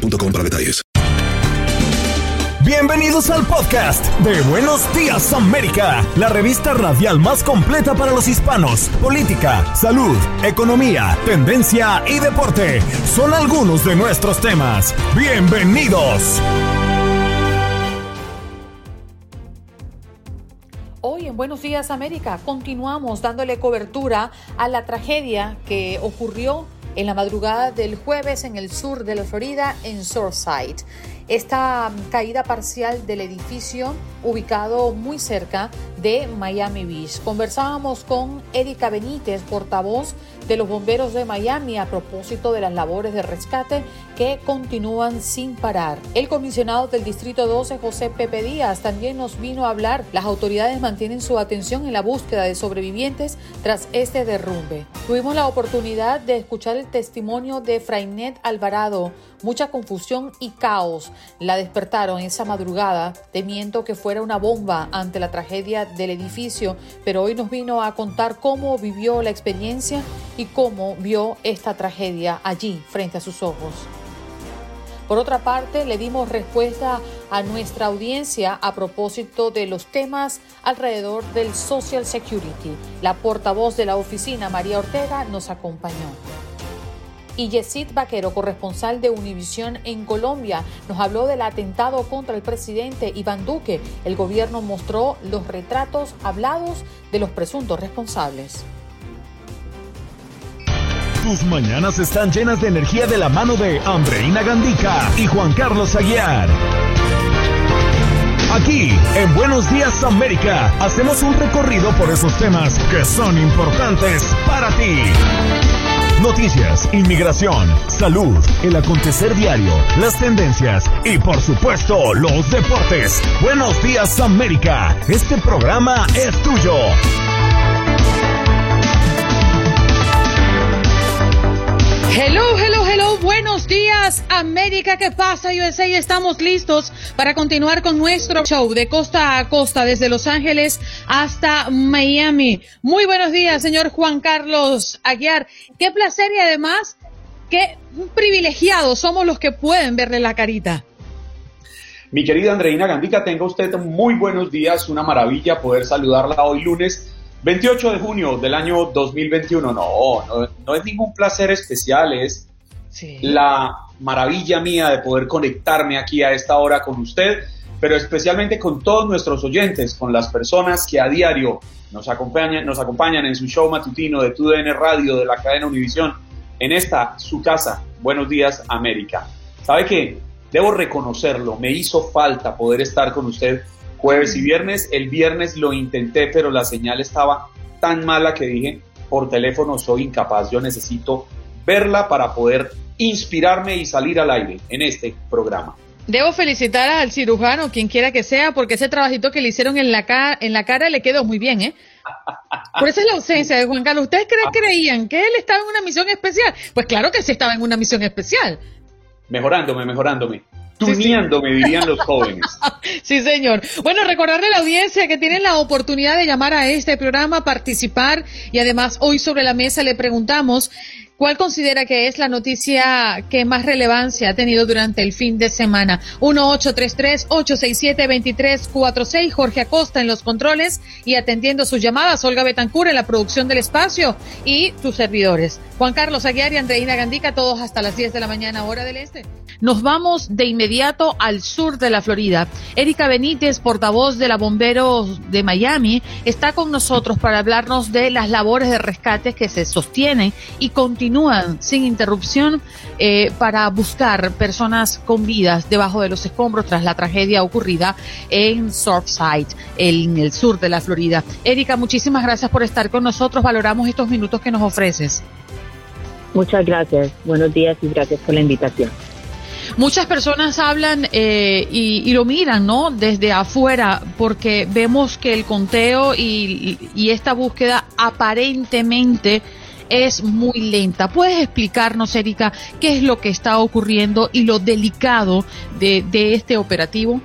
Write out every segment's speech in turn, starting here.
para detalles. Bienvenidos al podcast de Buenos Días América, la revista radial más completa para los hispanos. Política, salud, economía, tendencia y deporte son algunos de nuestros temas. Bienvenidos. Hoy en Buenos Días América continuamos dándole cobertura a la tragedia que ocurrió en la madrugada del jueves en el sur de la Florida, en Surfside. Esta caída parcial del edificio ubicado muy cerca de Miami Beach. Conversábamos con Erika Benítez, portavoz de los bomberos de Miami, a propósito de las labores de rescate que continúan sin parar. El comisionado del Distrito 12, José Pepe Díaz, también nos vino a hablar. Las autoridades mantienen su atención en la búsqueda de sobrevivientes tras este derrumbe. Tuvimos la oportunidad de escuchar el testimonio de Frainet Alvarado. Mucha confusión y caos la despertaron esa madrugada, temiendo que fuera una bomba ante la tragedia del edificio, pero hoy nos vino a contar cómo vivió la experiencia y cómo vio esta tragedia allí frente a sus ojos. Por otra parte, le dimos respuesta a nuestra audiencia a propósito de los temas alrededor del Social Security. La portavoz de la oficina, María Ortega, nos acompañó. Y Yesid Vaquero, corresponsal de Univisión en Colombia, nos habló del atentado contra el presidente Iván Duque. El gobierno mostró los retratos hablados de los presuntos responsables. Tus mañanas están llenas de energía de la mano de Andreina Gandica y Juan Carlos Aguiar. Aquí, en Buenos Días América, hacemos un recorrido por esos temas que son importantes para ti. Noticias, inmigración, salud, el acontecer diario, las tendencias y por supuesto los deportes. Buenos días América, este programa es tuyo. Hello, hello, hello, buenos días América, ¿qué pasa USA? Estamos listos para continuar con nuestro show de costa a costa desde Los Ángeles hasta Miami. Muy buenos días, señor Juan Carlos Aguiar. Qué placer y además qué privilegiados somos los que pueden verle la carita. Mi querida Andreina Gandica, tenga usted muy buenos días, una maravilla poder saludarla hoy lunes 28 de junio del año 2021, no, no, es ningún placer especial, es la maravilla mía de poder conectarme aquí a esta hora con usted, pero especialmente con todos nuestros oyentes, con las personas que a diario nos acompañan, nos acompañan en su show matutino de TUDN Radio de la cadena Univisión, en esta, su casa, Buenos Días América. ¿Sabe qué? Debo reconocerlo, me hizo falta poder estar con usted jueves y viernes. El viernes lo intenté, pero la señal estaba tan mala que dije, por teléfono soy incapaz, yo necesito verla para poder inspirarme y salir al aire en este programa. Debo felicitar al cirujano, quien quiera que sea, porque ese trabajito que le hicieron en la, cara, en la cara le quedó muy bien, ¿eh? Por eso es la ausencia de Juan Carlos. ¿Ustedes creen, creían que él estaba en una misión especial? Pues claro que sí estaba en una misión especial. Mejorándome, mejorándome tuneando, me dirían los jóvenes. sí, señor. Bueno, recordarle a la audiencia que tienen la oportunidad de llamar a este programa, participar y además hoy sobre la mesa le preguntamos ¿Cuál considera que es la noticia que más relevancia ha tenido durante el fin de semana? 1833-867-2346, Jorge Acosta en los controles y atendiendo sus llamadas, Olga Betancur en la producción del espacio y sus servidores. Juan Carlos Aguiar y Andreina Gandica, todos hasta las 10 de la mañana, hora del este. Nos vamos de inmediato al sur de la Florida. Erika Benítez, portavoz de la Bomberos de Miami, está con nosotros para hablarnos de las labores de rescate que se sostienen y continúan continúan sin interrupción eh, para buscar personas con vidas debajo de los escombros tras la tragedia ocurrida en Surfside, en el sur de la Florida. Erika, muchísimas gracias por estar con nosotros. Valoramos estos minutos que nos ofreces. Muchas gracias. Buenos días y gracias por la invitación. Muchas personas hablan eh, y, lo miran, ¿no? Desde afuera, porque vemos que el conteo y, esta búsqueda aparentemente es muy lenta. ¿Puedes explicarnos, Erika, qué es lo que está ocurriendo y lo delicado de, este operativo?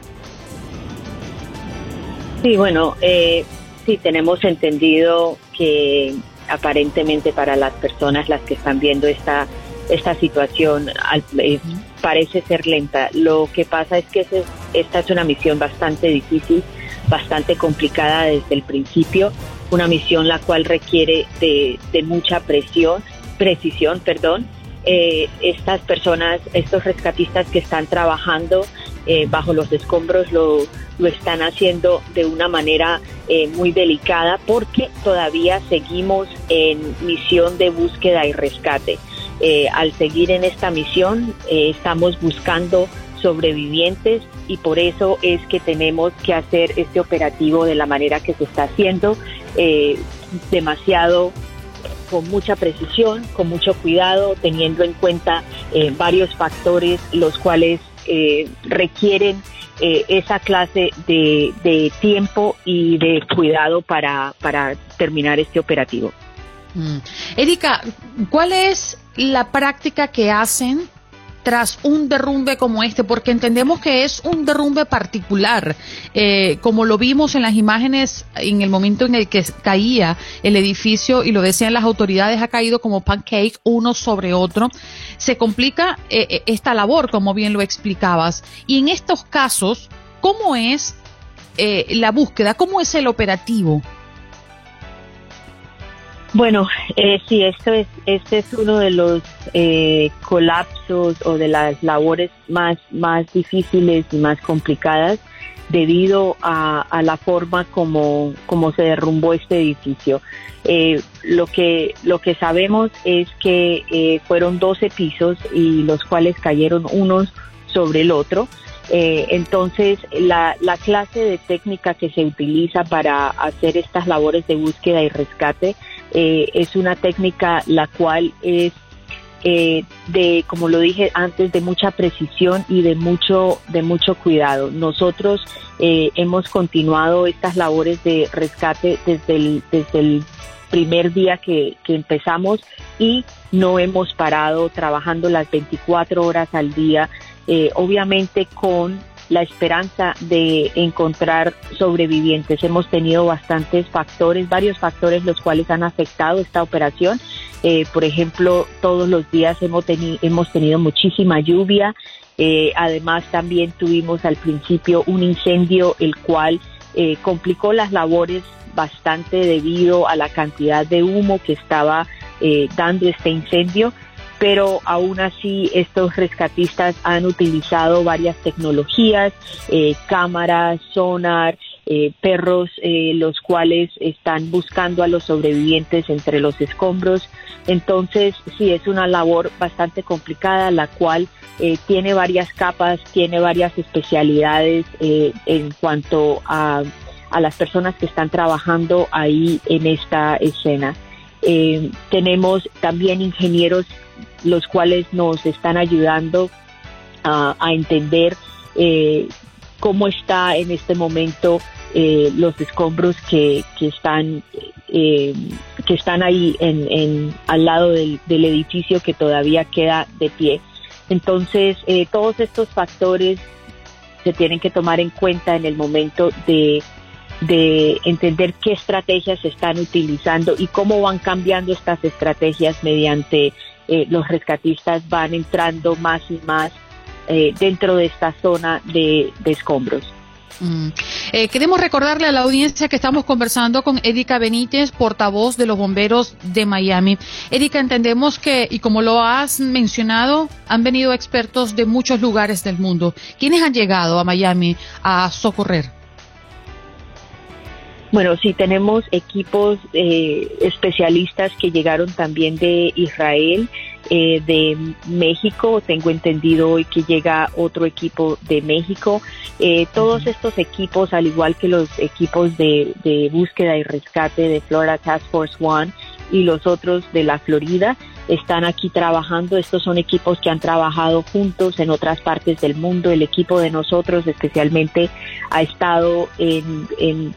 Sí, bueno, eh, sí tenemos entendido que aparentemente para las personas las que están viendo esta esta situación eh, parece ser lenta. Lo que pasa es que esta es una misión bastante difícil, bastante complicada desde el principio, una misión la cual requiere de, mucha presión, precisión, perdón. Eh, estas personas, estos rescatistas que están trabajando eh, bajo los escombros lo, lo, están haciendo de una manera muy delicada porque todavía seguimos en misión de búsqueda y rescate. Eh, al seguir en esta misión eh, estamos buscando sobrevivientes y por eso es que tenemos que hacer este operativo de la manera que se está haciendo, eh, demasiado con mucha precisión, con mucho cuidado, teniendo en cuenta varios factores los cuales requieren esa clase de, de, tiempo y de cuidado para, para terminar este operativo. Mm. Erika, ¿cuál es la práctica que hacen tras un derrumbe como este, porque entendemos que es un derrumbe particular, eh, como lo vimos en las imágenes en el momento en el que caía el edificio y lo decían las autoridades, ha caído como pancake uno sobre otro. Se complica eh, eh, esta labor, como bien lo explicabas. Y en estos casos, ¿cómo es la búsqueda? ¿Cómo es el operativo? Bueno, eh, sí, esto es, este es uno de los eh, colapsos o de las labores más, más difíciles y más complicadas debido a, la forma como, como se derrumbó este edificio. Eh, lo, que, lo que sabemos es que eh, fueron 12 pisos y los cuales cayeron unos sobre el otro. Eh, entonces, la, la, clase de técnica que se utiliza para hacer estas labores de búsqueda y rescate eh, es una técnica la cual es eh, de, como lo dije antes, de mucha precisión y de mucho, de mucho cuidado. Nosotros eh, hemos continuado estas labores de rescate desde el, desde el primer día que, que empezamos y no hemos parado trabajando las 24 horas al día, eh, obviamente con la esperanza de encontrar sobrevivientes. Hemos tenido bastantes factores, varios factores los cuales han afectado esta operación. Eh, por ejemplo, todos los días hemos, hemos tenido muchísima lluvia. Eh, además, también tuvimos al principio un incendio, el cual eh, complicó las labores bastante debido a la cantidad de humo que estaba dando este incendio pero aún así estos rescatistas han utilizado varias tecnologías, eh, cámaras, sonar, eh, perros, eh, los cuales están buscando a los sobrevivientes entre los escombros. Entonces, sí, es una labor bastante complicada, la cual tiene varias capas, tiene varias especialidades en cuanto a, a las personas que están trabajando ahí en esta escena. Tenemos también ingenieros los cuales nos están ayudando a, entender eh, cómo está en este momento eh, los escombros que, que están eh, que están ahí en, al lado del, edificio que todavía queda de pie. Entonces, todos estos factores se tienen que tomar en cuenta en el momento de, de entender qué estrategias se están utilizando y cómo van cambiando estas estrategias mediante eh, los rescatistas van entrando más y más eh, dentro de esta zona de, escombros. Mm. Eh, queremos recordarle a la audiencia que estamos conversando con Erika Benítez, portavoz de los bomberos de Miami. Erika, entendemos que, y como lo has mencionado, han venido expertos de muchos lugares del mundo. ¿Quiénes han llegado a Miami a socorrer? Bueno, sí, tenemos equipos eh, especialistas que llegaron también de Israel, eh, de México, tengo entendido hoy que llega otro equipo de México. Eh, todos estos equipos, al igual que los equipos de, de, búsqueda y rescate de Florida Task Force One y los otros de la Florida, están aquí trabajando. Estos son equipos que han trabajado juntos en otras partes del mundo. El equipo de nosotros especialmente ha estado en, en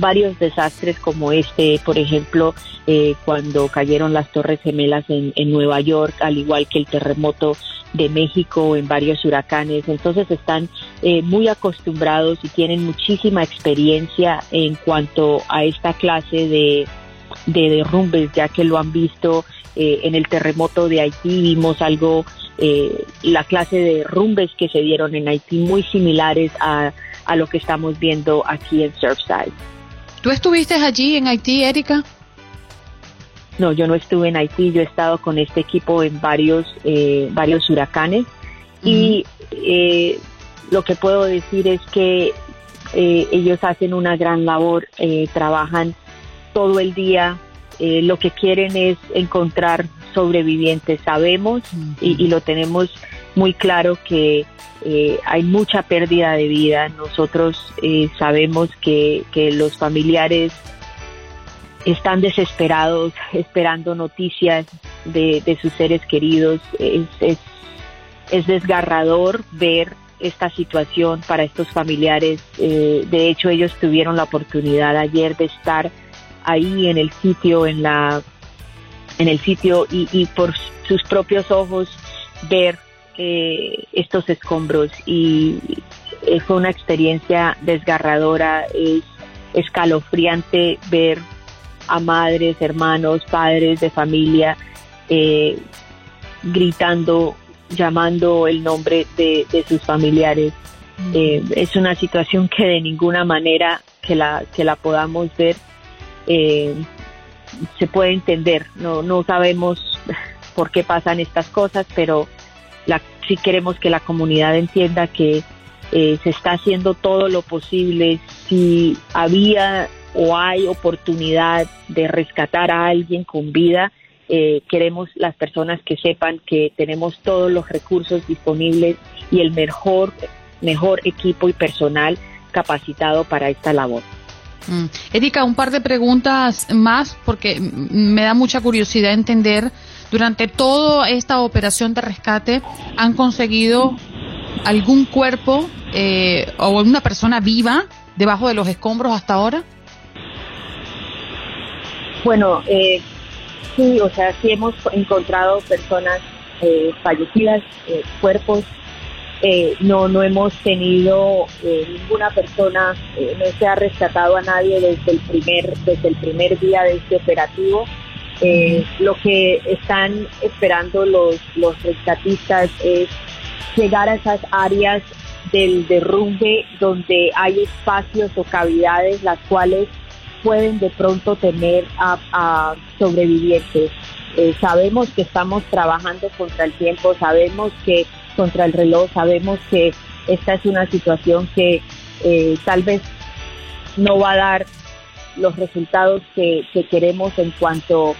varios desastres como este, por ejemplo, eh, cuando cayeron las Torres Gemelas en, Nueva York, al igual que el terremoto de México en varios huracanes. Entonces están eh, muy acostumbrados y tienen muchísima experiencia en cuanto a esta clase de, de derrumbes, ya que lo han visto eh, en el terremoto de Haití, vimos algo, la clase de derrumbes que se dieron en Haití muy similares a, a lo que estamos viendo aquí en Surfside. ¿Tú estuviste allí en Haití, Erika? No, yo no estuve en Haití, yo he estado con este equipo en varios, eh, varios huracanes y eh, lo que puedo decir es que eh, ellos hacen una gran labor, trabajan todo el día, lo que quieren es encontrar sobrevivientes. Sabemos y, y, lo tenemos muy claro que eh, hay mucha pérdida de vida. Nosotros eh, sabemos que, los familiares están desesperados, esperando noticias de, sus seres queridos. Es, es, desgarrador ver esta situación para estos familiares. Eh, de hecho, ellos tuvieron la oportunidad ayer de estar ahí en el sitio, en la en el sitio y, y por sus propios ojos ver eh, estos escombros y fue una experiencia desgarradora, es escalofriante ver a madres, hermanos, padres de familia eh, gritando, llamando el nombre de, sus familiares. Eh, es una situación que de ninguna manera que la, que la podamos ver se puede entender. No, no sabemos por qué pasan estas cosas, pero si queremos que la comunidad entienda que eh, se está haciendo todo lo posible. Si había o hay oportunidad de rescatar a alguien con vida, eh, queremos las personas que sepan que tenemos todos los recursos disponibles y el mejor, mejor equipo y personal capacitado para esta labor. Mm. Erika, un par de preguntas más porque me da mucha curiosidad entender durante toda esta operación de rescate han conseguido algún cuerpo eh, o alguna persona viva debajo de los escombros hasta ahora? Bueno, eh, sí, o sea, sí hemos encontrado personas eh, fallecidas, eh, cuerpos. no, no hemos tenido ninguna persona, no se ha rescatado a nadie desde el primer, desde el primer día de este operativo. Eh, lo que están esperando los, los rescatistas es llegar a esas áreas del derrumbe donde hay espacios o cavidades las cuales pueden de pronto tener a, sobrevivientes. Eh, sabemos que estamos trabajando contra el tiempo, sabemos que contra el reloj, sabemos que esta es una situación que eh, tal vez no va a dar los resultados que, que queremos en cuanto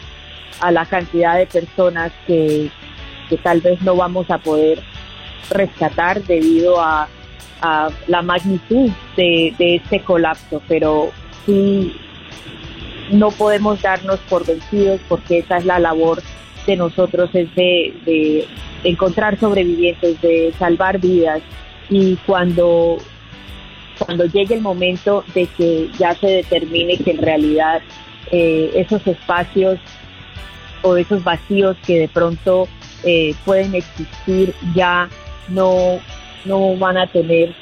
a la cantidad de personas que, tal vez no vamos a poder rescatar debido a, la magnitud de, este colapso, pero sí no podemos darnos por vencidos porque esa es la labor de nosotros, es de, de encontrar sobrevivientes, de salvar vidas. Y cuando cuando llegue el momento de que ya se determine que en realidad eh, esos espacios o esos vacíos que de pronto eh, pueden existir ya no, no van a tener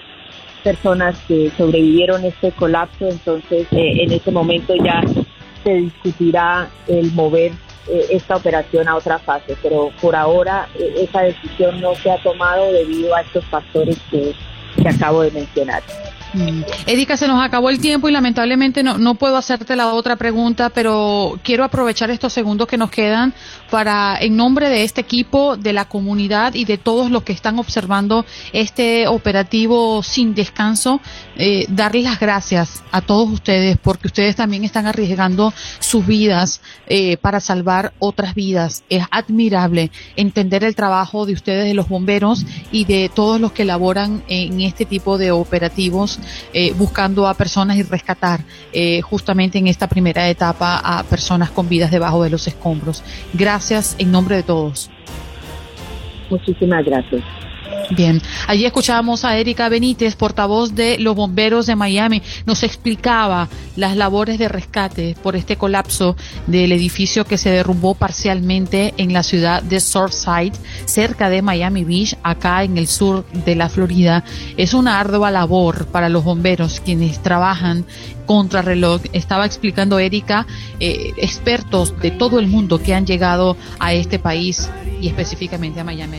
personas que sobrevivieron este colapso, entonces eh, en ese momento ya se discutirá el mover eh, esta operación a otra fase, pero por ahora esa decisión no se ha tomado debido a estos factores que, que acabo de mencionar. Mm. Erika, se nos acabó el tiempo y lamentablemente no, no puedo hacerte la otra pregunta, pero quiero aprovechar estos segundos que nos quedan para, en nombre de este equipo, de la comunidad y de todos los que están observando este operativo sin descanso, eh, darles las gracias a todos ustedes porque ustedes también están arriesgando sus vidas eh, para salvar otras vidas. Es admirable entender el trabajo de ustedes, de los bomberos y de todos los que laboran en este tipo de operativos eh, buscando a personas y rescatar eh, justamente en esta primera etapa a personas con vidas debajo de los escombros. En nombre de todos. Muchísimas gracias. Bien, allí escuchábamos a Erika Benítez, portavoz de los bomberos de Miami. Nos explicaba las labores de rescate por este colapso del edificio que se derrumbó parcialmente en la ciudad de Surfside, cerca de Miami Beach, acá en el sur de la Florida. Es una ardua labor para los bomberos quienes trabajan contra reloj. Estaba explicando Erika, eh, expertos de todo el mundo que han llegado a este país y específicamente a Miami.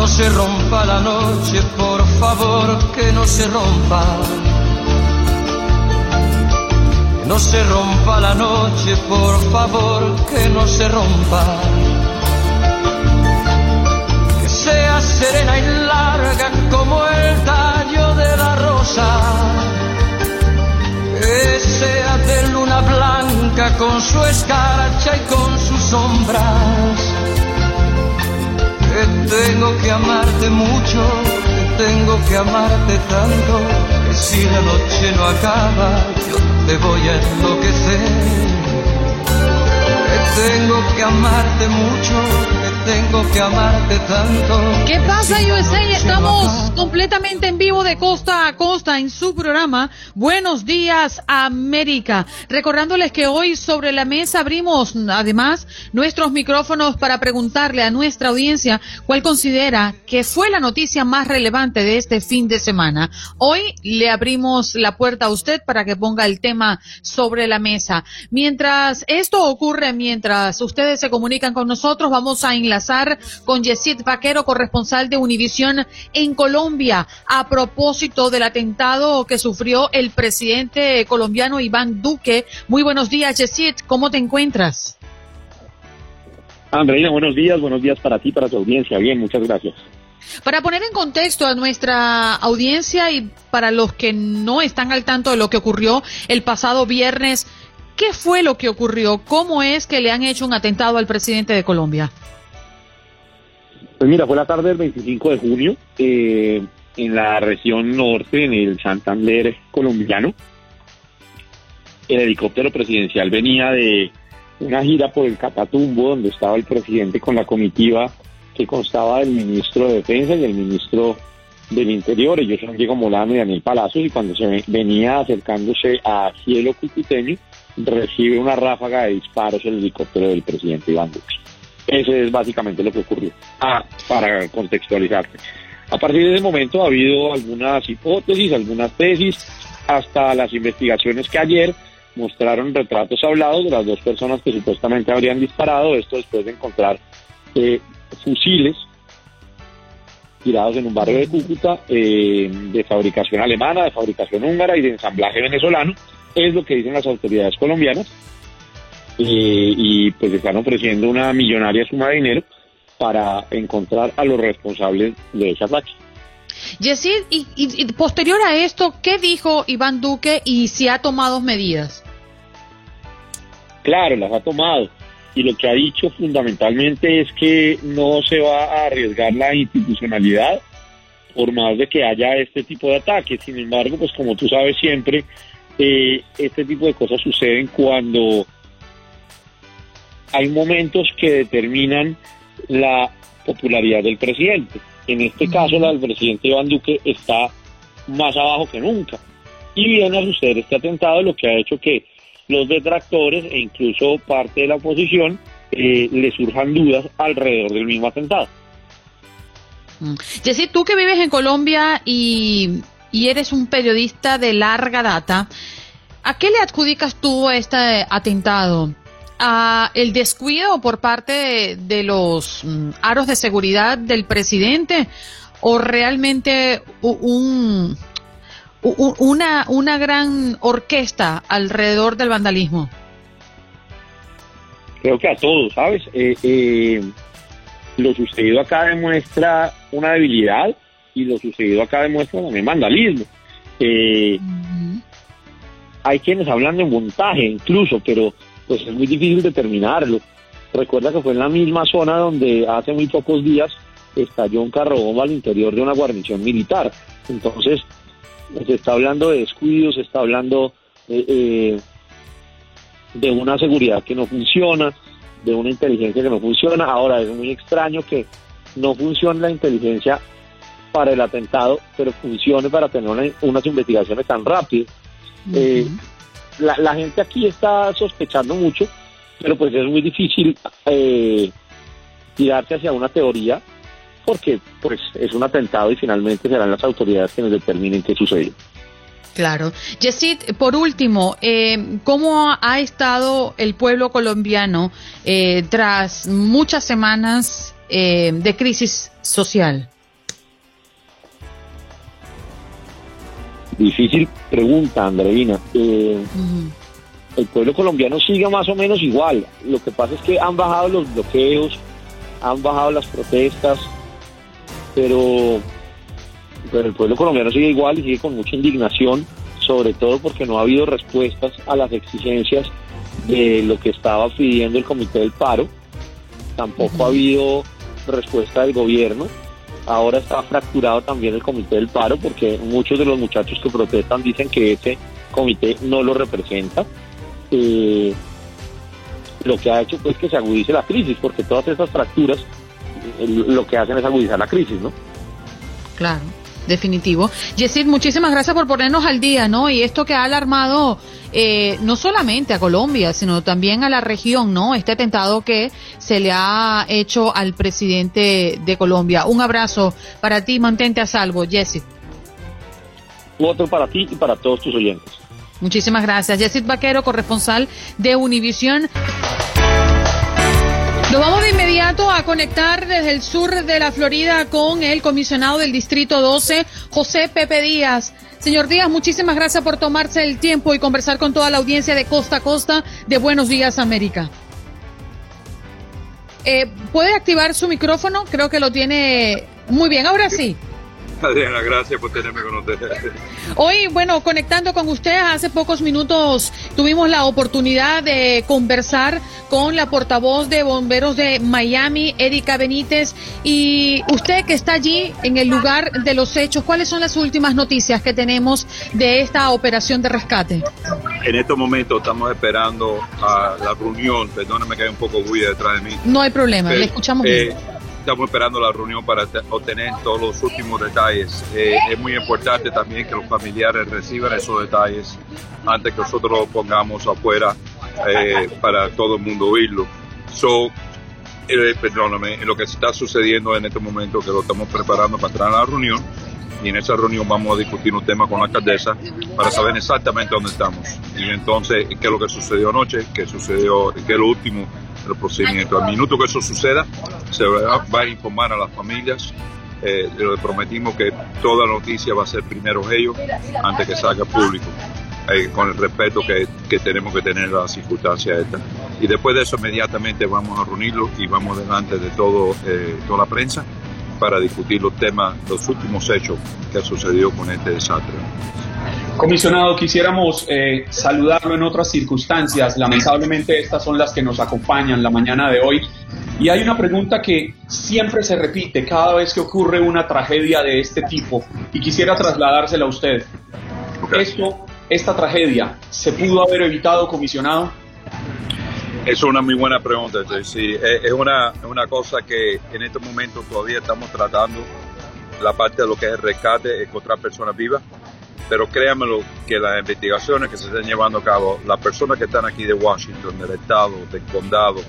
No se rompa la noche, por favor, que no se rompa. No se rompa la noche, por favor, que no se rompa. Que sea serena y larga como el tallo de la rosa. Que sea de luna blanca con su escarcha y con sus sombras tengo que amarte mucho, que tengo que amarte tanto, que si la noche no acaba, yo te voy a enloquecer. Que tengo que amarte mucho, tengo que amarte tanto. ¿Qué pasa USA? Estamos completamente en vivo de costa a costa en su programa Buenos días América. Recordándoles que hoy sobre la mesa abrimos además nuestros micrófonos para preguntarle a nuestra audiencia cuál considera que fue la noticia más relevante de este fin de semana. Hoy le abrimos la puerta a usted para que ponga el tema sobre la mesa. Mientras esto ocurre, mientras ustedes se comunican con nosotros, vamos a enlazar con Yesid Vaquero, corresponsal de Univisión en Colombia, a propósito del atentado que sufrió el presidente colombiano Iván Duque. Muy buenos días, Yesid, ¿cómo te encuentras? Andreina, buenos días, buenos días para ti, para tu audiencia. Bien, muchas gracias. Para poner en contexto a nuestra audiencia y para los que no están al tanto de lo que ocurrió el pasado viernes, ¿qué fue lo que ocurrió? ¿Cómo es que le han hecho un atentado al presidente de Colombia? Pues mira, fue la tarde del 25 de junio eh, en la región norte, en el Santander colombiano. El helicóptero presidencial venía de una gira por el Catatumbo, donde estaba el presidente con la comitiva que constaba del ministro de Defensa y del ministro del Interior. Ellos son Diego Molano y Daniel Palacios, y cuando se venía acercándose a cielo cucuteño, recibe una ráfaga de disparos el helicóptero del presidente Iván Duque. Ese es básicamente lo que ocurrió. Ah, para contextualizarte. A partir de ese momento ha habido algunas hipótesis, algunas tesis, hasta las investigaciones que ayer mostraron retratos hablados de las dos personas que supuestamente habrían disparado, esto después de encontrar eh, fusiles tirados en un barrio de Cúcuta eh, de fabricación alemana, de fabricación húngara y de ensamblaje venezolano, es lo que dicen las autoridades colombianas y pues están ofreciendo una millonaria suma de dinero para encontrar a los responsables de esa ataque. Yesid, y, y, posterior a esto, ¿qué dijo Iván Duque y si ha tomado medidas? Claro, las ha tomado. Y lo que ha dicho fundamentalmente es que no se va a arriesgar la institucionalidad por más de que haya este tipo de ataques. Sin embargo, pues como tú sabes siempre, eh, este tipo de cosas suceden cuando hay momentos que determinan la popularidad del presidente. En este caso, la del presidente Iván Duque está más abajo que nunca. Y viene a suceder este atentado, lo que ha hecho que los detractores e incluso parte de la oposición eh, le surjan dudas alrededor del mismo atentado. Jessy, tú que vives en Colombia y, y eres un periodista de larga data, ¿A qué le adjudicas tú este atentado? ¿A el descuido por parte de, los mm, aros de seguridad del presidente o realmente un, una, una gran orquesta alrededor del vandalismo? Creo que a todos, ¿sabes? Eh, eh, lo sucedido acá demuestra una debilidad y lo sucedido acá demuestra también vandalismo. Eh, hay quienes hablan de montaje incluso, pero pues es muy difícil determinarlo. Recuerda que fue en la misma zona donde hace muy pocos días estalló un carro bomba al interior de una guarnición militar. Entonces, se está hablando de descuidos, se está hablando eh, de una seguridad que no funciona, de una inteligencia que no funciona. Ahora es muy extraño que no funcione la inteligencia para el atentado, pero funcione para tener unas investigaciones tan rápidas. Eh, la, gente aquí está sospechando mucho, pero pues es muy difícil eh, tirarse hacia una teoría porque pues es un atentado y finalmente serán las autoridades quienes determinen qué sucedió. Claro. Yesid, por último, eh, ¿cómo ha estado el pueblo colombiano eh, tras muchas semanas eh, de crisis social? Difícil pregunta, Andreina. El pueblo colombiano sigue más o menos igual. Lo que pasa es que han bajado los bloqueos, han bajado las protestas, pero pero el pueblo colombiano sigue igual y sigue con mucha indignación, sobre todo porque no ha habido respuestas a las exigencias de lo que estaba pidiendo el Comité del Paro, tampoco ha habido respuesta del gobierno, ahora está fracturado también el Comité del Paro porque muchos de los muchachos que protestan dicen que ese comité no lo representa. Eh, lo que ha hecho pues que se agudice la crisis, porque todas estas fracturas eh, lo que hacen es agudizar la crisis, ¿no? Claro definitivo. Yesid, muchísimas gracias por ponernos al día, ¿no? Y esto que ha alarmado eh, no solamente a Colombia, sino también a la región, ¿no? Este atentado que se le ha hecho al presidente de Colombia. Un abrazo para ti, mantente a salvo, Yesid. Otro para ti y para todos tus oyentes. Muchísimas gracias. Yesid Vaquero, corresponsal de Univisión. Nos vamos de inmediato a conectar desde el sur de la Florida con el comisionado del Distrito 12, José Pepe Díaz. Señor Díaz, muchísimas gracias por tomarse el tiempo y conversar con toda la audiencia de Costa a Costa de Buenos Días América. Eh, ¿Puede activar su micrófono? Creo que lo tiene muy bien. Ahora sí. Adriana, gracias por tenerme con ustedes. Hoy, bueno, conectando con ustedes, hace pocos minutos tuvimos la oportunidad de conversar con la portavoz de bomberos de Miami, Erika Benítez, y usted que está allí en el lugar de los hechos, ¿cuáles son las últimas noticias que tenemos de esta operación de rescate? En estos momentos estamos esperando a la reunión, perdóname que hay un poco bulla detrás de mí. No hay problema, le escuchamos bien eh, estamos esperando la reunión para obtener todos los últimos detalles. Eh, es muy importante también que los familiares reciban esos detalles antes que nosotros los pongamos afuera eh, para todo el mundo oírlo. So, eh, perdóname, lo que está sucediendo en este momento, que lo estamos preparando para entrar a la reunión, y en esa reunión vamos a discutir un tema con la alcaldesa para saber exactamente dónde estamos. Y entonces, qué es lo que sucedió anoche, qué sucedió, qué es lo último del procedimiento. Al minuto que eso suceda, se va, a informar a las familias. Eh, le prometimos que toda noticia va a ser primero ellos antes que salga público. Eh, con el respeto que, que, tenemos que tener a las circunstancias estas. Y después de eso inmediatamente vamos a reunirlo y vamos delante de todo, eh, toda la prensa para discutir los temas, los últimos hechos que ha sucedido con este desastre. Comisionado, quisiéramos eh, saludarlo en otras circunstancias. Lamentablemente estas son las que nos acompañan la mañana de hoy. Y hay una pregunta que siempre se repite cada vez que ocurre una tragedia de este tipo y quisiera trasladársela a usted. Esto, esta tragedia, ¿se pudo haber evitado, comisionado? Es una muy buena pregunta. Sí, es una, una cosa que en este momento todavía estamos tratando la parte de lo que es el rescate, encontrar personas vivas pero créanmelo que las investigaciones que se están llevando a cabo, las personas que están aquí de Washington, del estado, del condado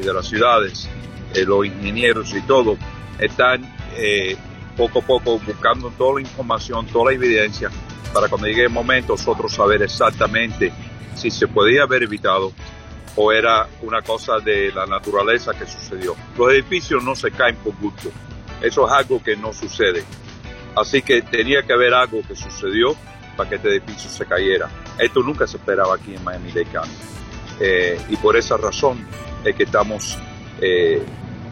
y de las ciudades, eh, los ingenieros y todo, están eh, poco a poco buscando toda la información, toda la evidencia para cuando llegue el momento nosotros saber exactamente si se podía haber evitado o era una cosa de la naturaleza que sucedió. Los edificios no se caen por gusto, eso es algo que no sucede. Así que tenía que haber algo que sucedió para que este edificio se cayera. Esto nunca se esperaba aquí en Miami-Dade County. Eh, y por esa razón es que estamos eh,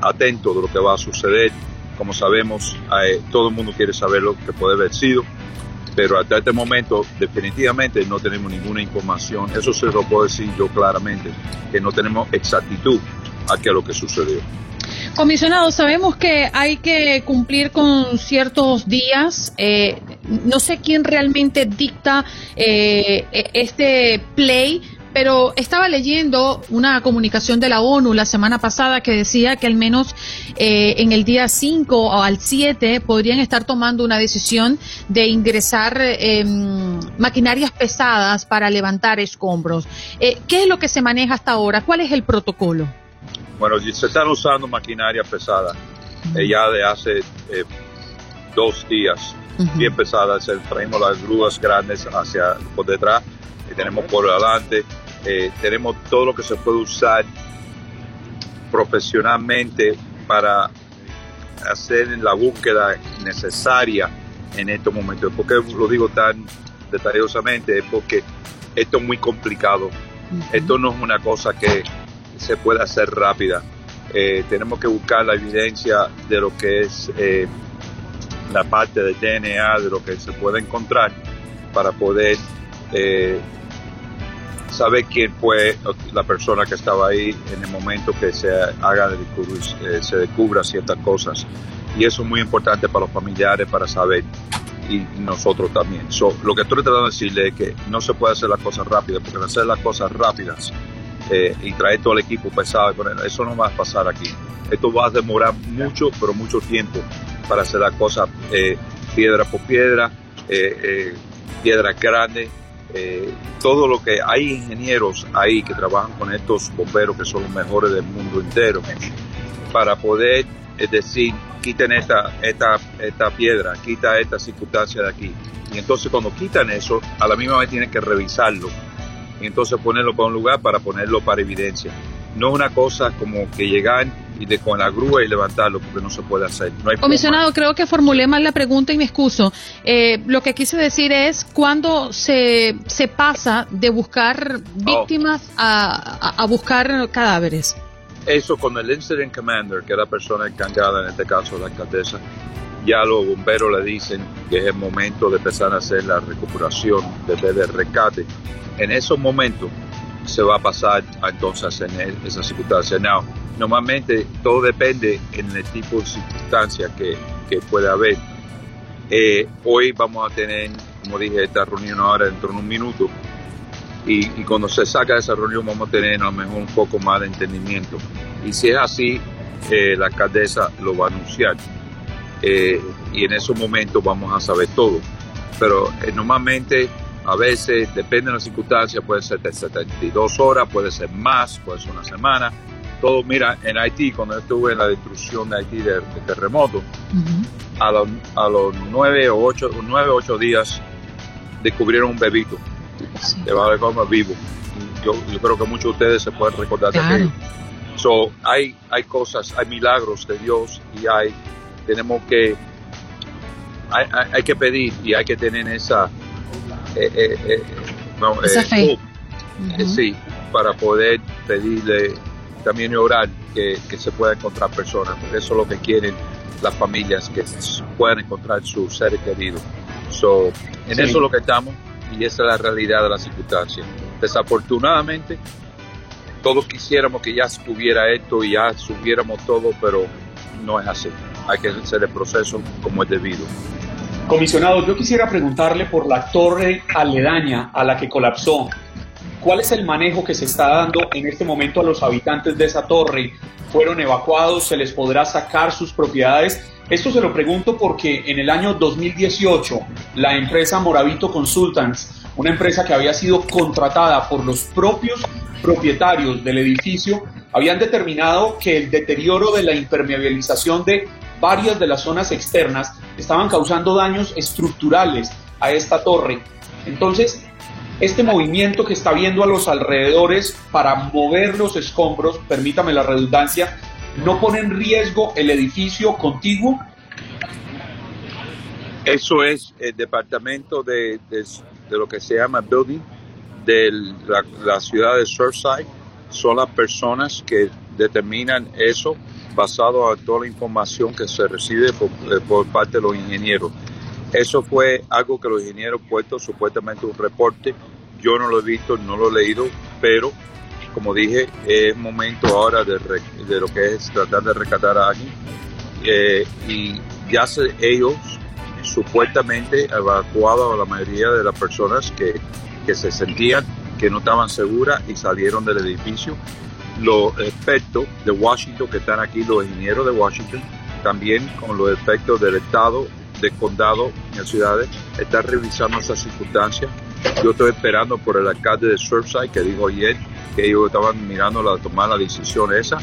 atentos de lo que va a suceder. Como sabemos, eh, todo el mundo quiere saber lo que puede haber sido pero hasta este momento definitivamente no tenemos ninguna información. Eso se lo puedo decir yo claramente, que no tenemos exactitud a qué lo que sucedió. Comisionado, sabemos que hay que cumplir con ciertos días. Eh, no sé quién realmente dicta eh, e-, este play pero estaba leyendo una comunicación de la ONU la semana pasada que decía que al menos eh, en el día 5 o al 7 podrían estar tomando una decisión de ingresar em, maquinarias pesadas para levantar escombros. Eh, ¿Qué es lo que se maneja hasta ahora? ¿Cuál es el protocolo? Bueno, se están usando maquinaria pesada eh, ya de hace dos días, bien pesadas. Traemos las grúas grandes hacia por detrás tenemos por adelante, eh, tenemos todo lo que se puede usar profesionalmente para hacer la búsqueda necesaria en estos momentos. ¿Por qué lo digo tan detallosamente? Es porque esto es muy complicado. Esto no es una cosa que se puede hacer rápida. Eh, tenemos que buscar la evidencia de lo que es eh, la parte del DNA, de lo que se puede encontrar para poder sabe quién fue la persona que estaba ahí en el momento que se haga eh, se descubra ciertas cosas. Y eso es muy importante para los familiares, para saber, y nosotros también. lo que estoy tratando de decirle es que no se puede hacer las cosas rápidas, porque hacer las cosas rápidas eh, y traer todo el equipo pesado, eso no va a pasar aquí. Esto va a demorar mucho, pero mucho tiempo para hacer las cosas eh, piedra por piedra, piedra grande, eh, todo lo que hay ingenieros ahí que trabajan con estos bomberos que son los mejores del mundo entero para poder decir quiten esta, esta, esta piedra, quita esta circunstancia de aquí. Y entonces cuando quitan eso, a la misma vez tienen que revisarlo entonces ponerlo para un lugar para ponerlo para evidencia. No es una cosa como que llegan y de con la grúa y levantarlo porque no se puede hacer. Comisionado, creo que formulé mal la pregunta y me excuso. Eh, lo que quise decir es cuándo se, se pasa de buscar víctimas a, a, buscar cadáveres. Eso con el incident commander, que es la persona encargada en este caso, la alcaldesa, ya los bomberos le dicen que es el momento de empezar a hacer la recuperación, desde el rescate. En esos momentos se va a pasar entonces en esa circunstancia. Now, normalmente todo depende en el tipo de circunstancia que, que puede haber. Eh, hoy vamos a tener, como dije, esta reunión ahora dentro de un minuto y, cuando se saca de esa reunión vamos a tener a lo mejor un poco más de entendimiento. Y si es así, eh, la alcaldesa lo va a anunciar eh, y en esos momentos vamos a saber todo. Pero normalmente a veces, depende de las circunstancias, puede ser de 72 horas, puede ser más, puede ser una semana. Todo, mira, en Haití, cuando estuve en la destrucción de Haití de, terremoto, a, los, a los 9 o 8, 9 8 días descubrieron un bebito debajo de vivo. Yo, yo, creo que muchos de ustedes se pueden recordar de aquello. So, hay, hay cosas, hay milagros de Dios y hay, tenemos que, hay, hay que pedir y hay que tener esa, no, Esa fe. sí, para poder pedirle también orar que, que, se pueda encontrar personas, eso es lo que quieren las familias, que puedan encontrar sus seres queridos. So, en eso es lo que estamos y esa es la realidad de la circunstancia. Desafortunadamente, todos quisiéramos que ya estuviera esto y ya subiéramos todo, pero no es así. Hay que hacer el proceso como es debido. Comisionado, yo quisiera preguntarle por la torre aledaña a la que colapsó. ¿Cuál es el manejo que se está dando en este momento a los habitantes de esa torre? ¿Fueron evacuados? ¿Se les podrá sacar sus propiedades? Esto se lo pregunto porque en el año 2018 la empresa Moravito Consultants, una empresa que había sido contratada por los propios propietarios del edificio, habían determinado que el deterioro de la impermeabilización de varias de las zonas externas estaban causando daños estructurales a esta torre. Entonces, este movimiento que está viendo a los alrededores para mover los escombros, permítame la redundancia, no pone en riesgo el edificio contiguo. Eso es el departamento de, lo que se llama building de la, ciudad de Surfside. Son las personas que determinan eso basado en toda la información que se recibe por, eh, por parte de los ingenieros. Eso fue algo que los ingenieros puesto supuestamente un reporte. Yo no lo he visto, no lo he leído, pero como dije, es momento ahora de, de lo que es tratar de rescatar a alguien. Eh, y ya se, ellos supuestamente evacuado a la mayoría de las personas que, que se sentían que no estaban seguras y salieron del edificio. Los expertos de Washington que están aquí, los ingenieros de Washington, también con los efectos del Estado de condado en ciudades está revisando esas circunstancias. Yo estoy esperando por el alcalde de Surfside que dijo ayer que ellos estaban mirando la tomar la decisión esa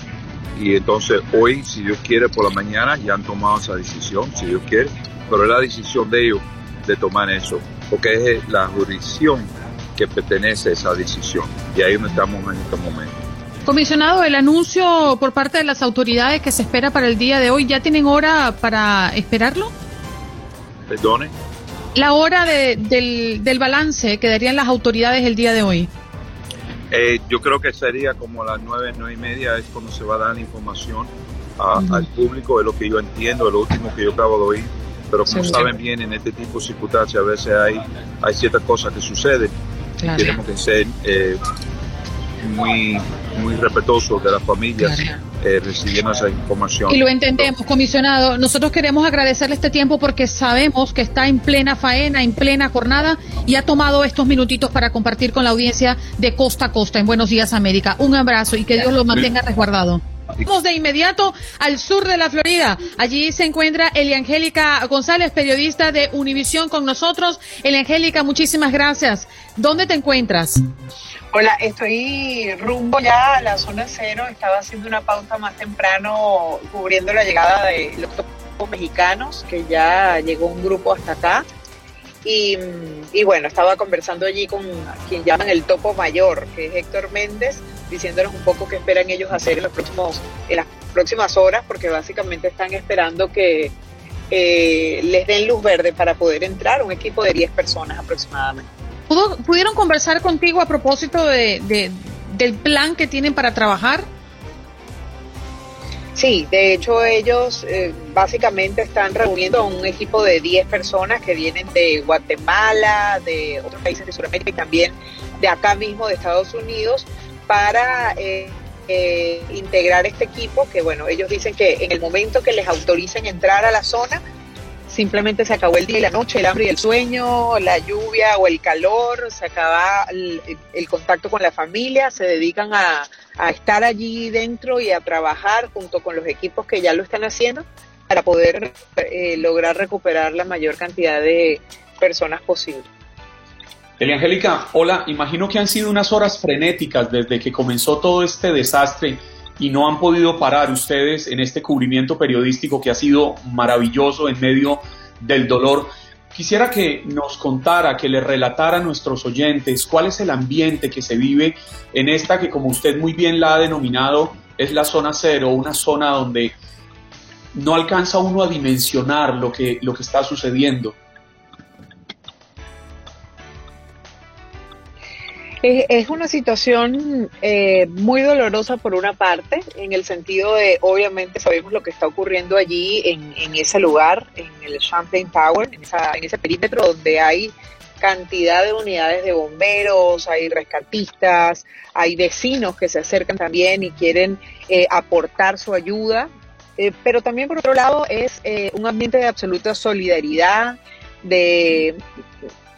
y entonces hoy, si Dios quiere, por la mañana ya han tomado esa decisión, si Dios quiere, pero es la decisión de ellos de tomar eso, porque es la jurisdicción que pertenece a esa decisión y ahí donde estamos en este momento. Comisionado, el anuncio por parte de las autoridades que se espera para el día de hoy, ¿ya tienen hora para esperarlo? Perdone. La hora del, del, balance que darían las autoridades el día de hoy. Eh, yo creo que sería como a las nueve, nueve y media es cuando se va a dar la información al público, es lo que yo entiendo, es lo último que yo acabo de oír. Pero como saben bien, en este tipo de circunstancias a veces hay, hay ciertas cosas que suceden. Tenemos que ser eh, muy, muy respetuosos de las familias eh, recibiendo esa información. Y lo entendemos, comisionado. Nosotros queremos agradecerle este tiempo porque sabemos que está en plena faena, en plena jornada y ha tomado estos minutitos para compartir con la audiencia de costa a costa en Buenos Días América. Un abrazo y que Dios lo mantenga resguardado. Vamos de inmediato al sur de la Florida. Allí se encuentra Eliangélica González, periodista de Univisión con nosotros. Eliangélica, muchísimas gracias. ¿Dónde te encuentras? Hola, estoy rumbo ya a la zona cero. Estaba haciendo una pauta más temprano cubriendo la llegada de los mexicanos, que ya llegó un grupo hasta acá. Y, bueno, estaba conversando allí con quien llaman el topo mayor, que es Héctor Méndez, diciéndonos un poco qué esperan ellos hacer en, los próximos, en las próximas horas, porque básicamente están esperando que eh, les den luz verde para poder entrar un equipo de 10 personas aproximadamente. ¿Pudieron conversar contigo a propósito de, del plan que tienen para trabajar? Sí, de hecho ellos eh, básicamente están reuniendo a un equipo de 10 personas que vienen de Guatemala, de otros países de Sudamérica y también de acá mismo de Estados Unidos para eh, eh, integrar este equipo que bueno, ellos dicen que en el momento que les autoricen entrar a la zona, simplemente se acabó el día y la noche, el hambre y el sueño, la lluvia o el calor, se acaba el, contacto con la familia, se dedican a, estar allí dentro y a trabajar junto con los equipos que ya lo están haciendo para poder eh, lograr recuperar la mayor cantidad de personas posible. Angélica, hola, imagino que han sido unas horas frenéticas desde que comenzó todo este desastre y no han podido parar ustedes en este cubrimiento periodístico que ha sido maravilloso en medio del dolor. Quisiera que nos contara, que le relatara a nuestros oyentes cuál es el ambiente que se vive en esta que, como usted muy bien la ha denominado, es la zona cero, una zona donde no alcanza uno a dimensionar lo que, lo que está sucediendo. Es, una situación eh, muy dolorosa por una parte, en el sentido de, obviamente, sabemos lo que está ocurriendo allí en, ese lugar, en el Champagne Tower, en, en ese perímetro donde hay cantidad de unidades de bomberos, hay rescatistas, hay vecinos que se acercan también y quieren eh, aportar su ayuda, eh, pero también por otro lado es un ambiente de absoluta solidaridad, de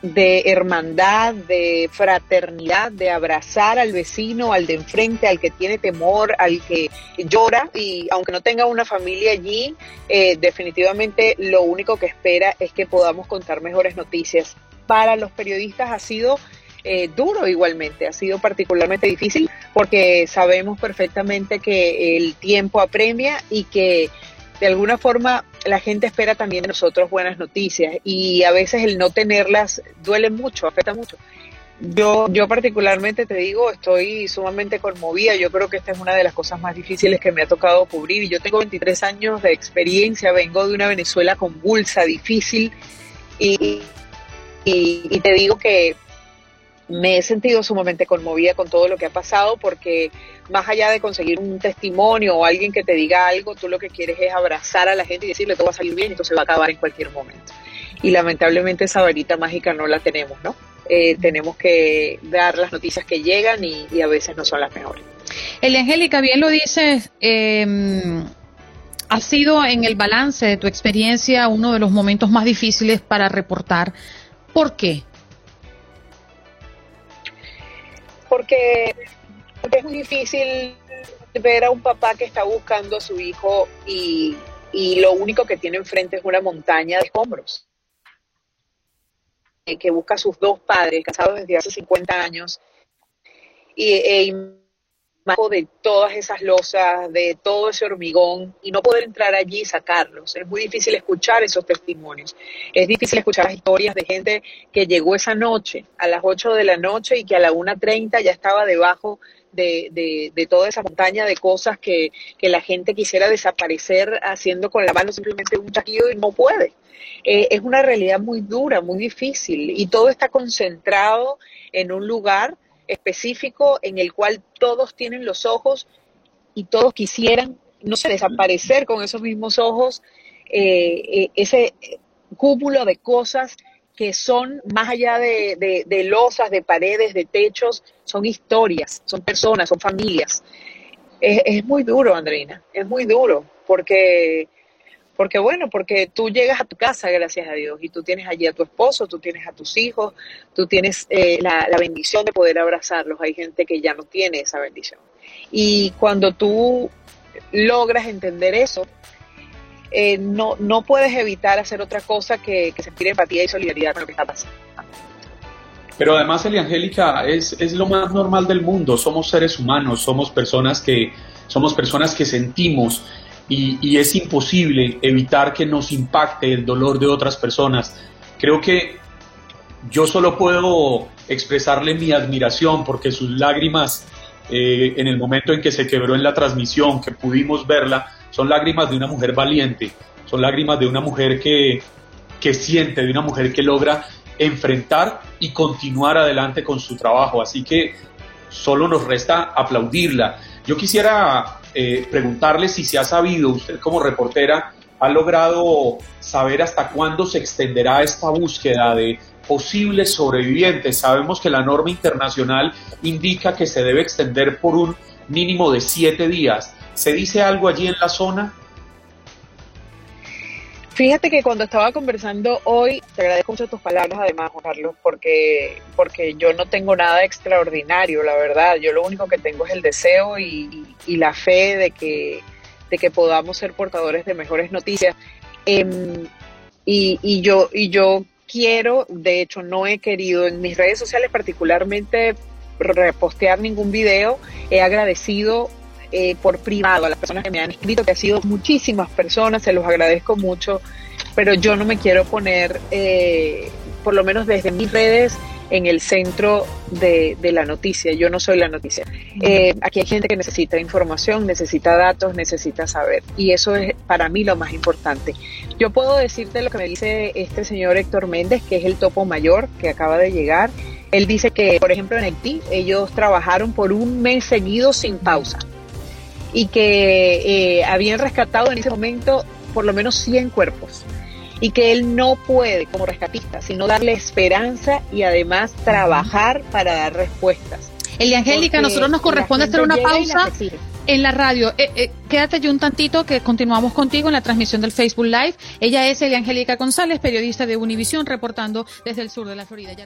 de hermandad, de fraternidad, de abrazar al vecino, al de enfrente, al que tiene temor, al que llora y aunque no tenga una familia allí, eh, definitivamente lo único que espera es que podamos contar mejores noticias. Para los periodistas ha sido eh, duro igualmente, ha sido particularmente difícil porque sabemos perfectamente que el tiempo apremia y que de alguna forma la gente espera también de nosotros buenas noticias y a veces el no tenerlas duele mucho, afecta mucho. Yo, yo particularmente te digo, estoy sumamente conmovida. Yo creo que esta es una de las cosas más difíciles que me ha tocado cubrir. Y yo tengo 23 años de experiencia, vengo de una Venezuela convulsa, difícil. Y, y, te digo que me he sentido sumamente conmovida con todo lo que ha pasado porque más allá de conseguir un testimonio o alguien que te diga algo, tú lo que quieres es abrazar a la gente y decirle todo va a salir bien y esto se va a acabar en cualquier momento. Y lamentablemente esa varita mágica no la tenemos, ¿no? Eh, tenemos que dar las noticias que llegan y, a veces no son las mejores. Elia Angélica, bien lo dices, eh, ha sido en el balance de tu experiencia uno de los momentos más difíciles para reportar. ¿Por qué? Porque, es muy difícil ver a un papá que está buscando a su hijo y, y lo único que tiene enfrente es una montaña de escombros. Que busca a sus dos padres, casados desde hace 50 años, y e, de todas esas losas, de todo ese hormigón, y no poder entrar allí y sacarlos. Es muy difícil escuchar esos testimonios. Es difícil escuchar las historias de gente que llegó esa noche, a las 8 de la noche, y que a la 1.30 ya estaba debajo de, de, de, toda esa montaña de cosas que, que, la gente quisiera desaparecer haciendo con la mano simplemente un chasquido y no puede. Eh, es una realidad muy dura, muy difícil y todo está concentrado en un lugar específico en el cual todos tienen los ojos y todos quisieran, no sé, desaparecer con esos mismos ojos, eh, eh, ese cúmulo de cosas que son más allá de, de, losas, de paredes, de techos, son historias, son personas, son familias. Es, es muy duro, Andreina, es muy duro, porque porque bueno, porque tú llegas a tu casa, gracias a Dios, y tú tienes allí a tu esposo, tú tienes a tus hijos, tú tienes eh, la, bendición de poder abrazarlos. Hay gente que ya no tiene esa bendición. Y cuando tú logras entender eso, eh, no, no puedes evitar hacer otra cosa que, que sentir empatía y solidaridad con lo que está pasando. Pero además, Eliangélica, es, es lo más normal del mundo. Somos seres humanos, somos personas que, somos personas que sentimos y, es imposible evitar que nos impacte el dolor de otras personas. Creo que yo solo puedo expresarle mi admiración porque sus lágrimas eh, en el momento en que se quebró en la transmisión, que pudimos verla, son lágrimas de una mujer valiente, son lágrimas de una mujer que, que siente, de una mujer que logra enfrentar y continuar adelante con su trabajo. Así que solo nos resta aplaudirla. Yo quisiera eh, preguntarle si se ha sabido, usted como reportera, ha logrado saber hasta cuándo se extenderá esta búsqueda de posibles sobrevivientes. Sabemos que la norma internacional indica que se debe extender por un mínimo de siete días. ¿Se dice algo allí en la zona? Fíjate que cuando estaba conversando hoy, te agradezco mucho tus palabras además, Juan Carlos, porque, porque yo no tengo nada extraordinario, la verdad. Yo lo único que tengo es el deseo y, la fe de que, de que podamos ser portadores de mejores noticias. Em, y, y, yo, y yo quiero, de hecho no he querido en mis redes sociales particularmente repostear ningún video. He agradecido eh, por privado a las personas que me han escrito, que ha sido muchísimas personas, se los agradezco mucho, pero yo no me quiero poner, eh, por lo menos desde mis redes, en el centro de, la noticia. Yo no soy la noticia. Eh, aquí hay gente que necesita información, necesita datos, necesita saber. Y eso es para mí lo más importante. Yo puedo decirte lo que me dice este señor Héctor Méndez, que es el topo mayor que acaba de llegar. Él dice que, por ejemplo, en Haití ellos trabajaron por un mes seguido sin pausa y que eh, habían rescatado en ese momento por lo menos 100 cuerpos y que él no puede como rescatista, sino darle esperanza y además trabajar para dar respuestas. Elia Angélica, nosotros nos corresponde hacer una pausa en la radio. Eh, eh, quédate yo un tantito que continuamos contigo en la transmisión del Facebook Live. Ella es Elia Angélica González, periodista de Univisión, reportando desde el sur de la Florida. Ya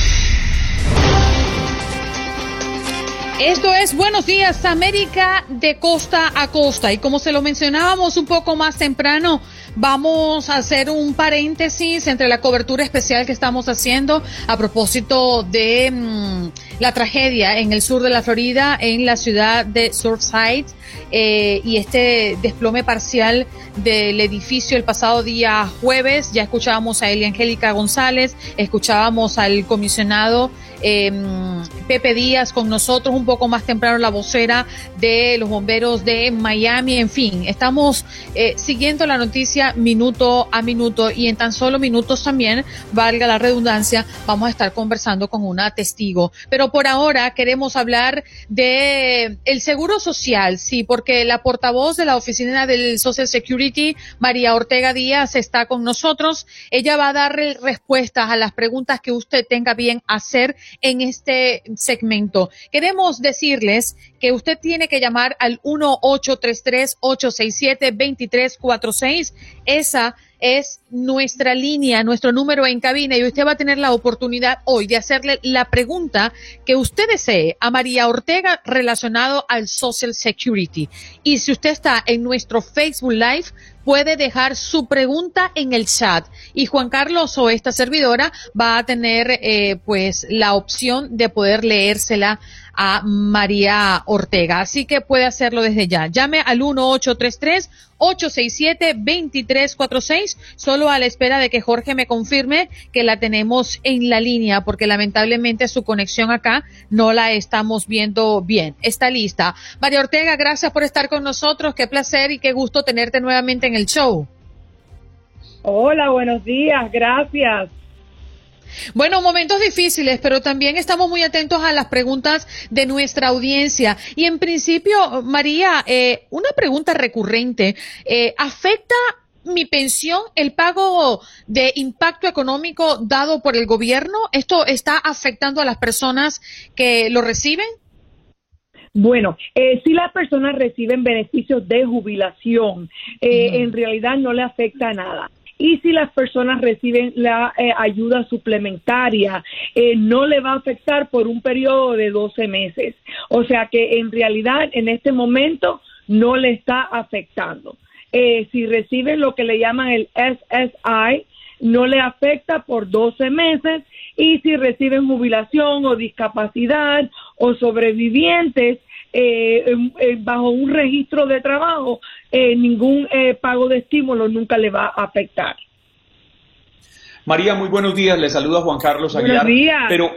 Esto es Buenos Días América de costa a costa y como se lo mencionábamos un poco más temprano, vamos a hacer un paréntesis entre la cobertura especial que estamos haciendo a propósito de mm, la tragedia en el sur de la Florida, en la ciudad de Surfside eh, y este desplome parcial del edificio el pasado día jueves. Ya escuchábamos a Elia Angélica González, escuchábamos al comisionado eh, Pepe Díaz con nosotros un poco más temprano, la vocera de los bomberos de Miami. En fin, estamos eh, siguiendo la noticia minuto a minuto y en tan solo minutos también, valga la redundancia, vamos a estar conversando con una testigo. Pero por ahora queremos hablar de el seguro social, sí, porque la portavoz de la oficina del Social Security, María Ortega Díaz, está con nosotros. Ella va a dar respuestas a las preguntas que usted tenga bien hacer en este segmento. Queremos decirles que usted tiene que llamar al 1-833-867-2346. Esa es nuestra línea, nuestro número en cabina y usted va a tener la oportunidad hoy de hacerle la pregunta que usted desee a María Ortega relacionado al Social Security. Y si usted está en nuestro Facebook Live, puede dejar su pregunta en el chat. Y Juan Carlos o esta servidora va a tener eh, pues la opción de poder leérsela a María Ortega. Así que puede hacerlo desde ya. Llame al 1833-867-2346, solo a la espera de que Jorge me confirme que la tenemos en la línea, porque lamentablemente su conexión acá no la estamos viendo bien. Está lista. María Ortega, gracias por estar con nosotros. Qué placer y qué gusto tenerte nuevamente en el show. Hola, buenos días, gracias. Bueno, momentos difíciles, pero también estamos muy atentos a las preguntas de nuestra audiencia. Y en principio, María, eh, una pregunta recurrente. Eh, ¿Afecta mi pensión el pago de impacto económico dado por el gobierno? ¿Esto está afectando a las personas que lo reciben? Bueno, eh, si las personas reciben beneficios de jubilación, eh, en realidad no le afecta nada y si las personas reciben la eh, ayuda suplementaria, eh, no le va a afectar por un periodo de 12 meses. O sea que en realidad en este momento no le está afectando. Eh, si reciben lo que le llaman el SSI, no le afecta por 12 meses y si reciben jubilación o discapacidad o sobrevivientes bajo un registro de trabajo, eh, ningún eh, pago de estímulo nunca le va a afectar. María, muy buenos días. Le saluda Juan Carlos Aguilar. Buenos días. Pero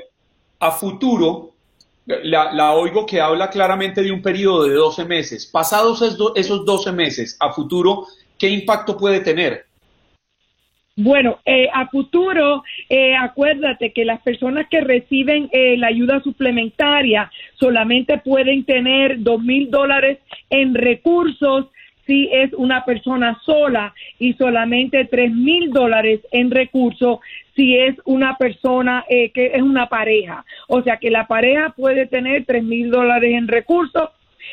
a futuro, la, oigo que habla claramente de un periodo de 12 meses. Pasados esos 12 meses, a futuro, ¿qué impacto puede tener? Bueno, eh, a futuro, acuérdate que las personas que reciben la ayuda suplementaria solamente pueden tener dos mil dólares en recursos si es una persona sola y solamente tres mil dólares en recursos si es una persona eh, que es una pareja. O sea que la pareja puede tener tres mil dólares en recursos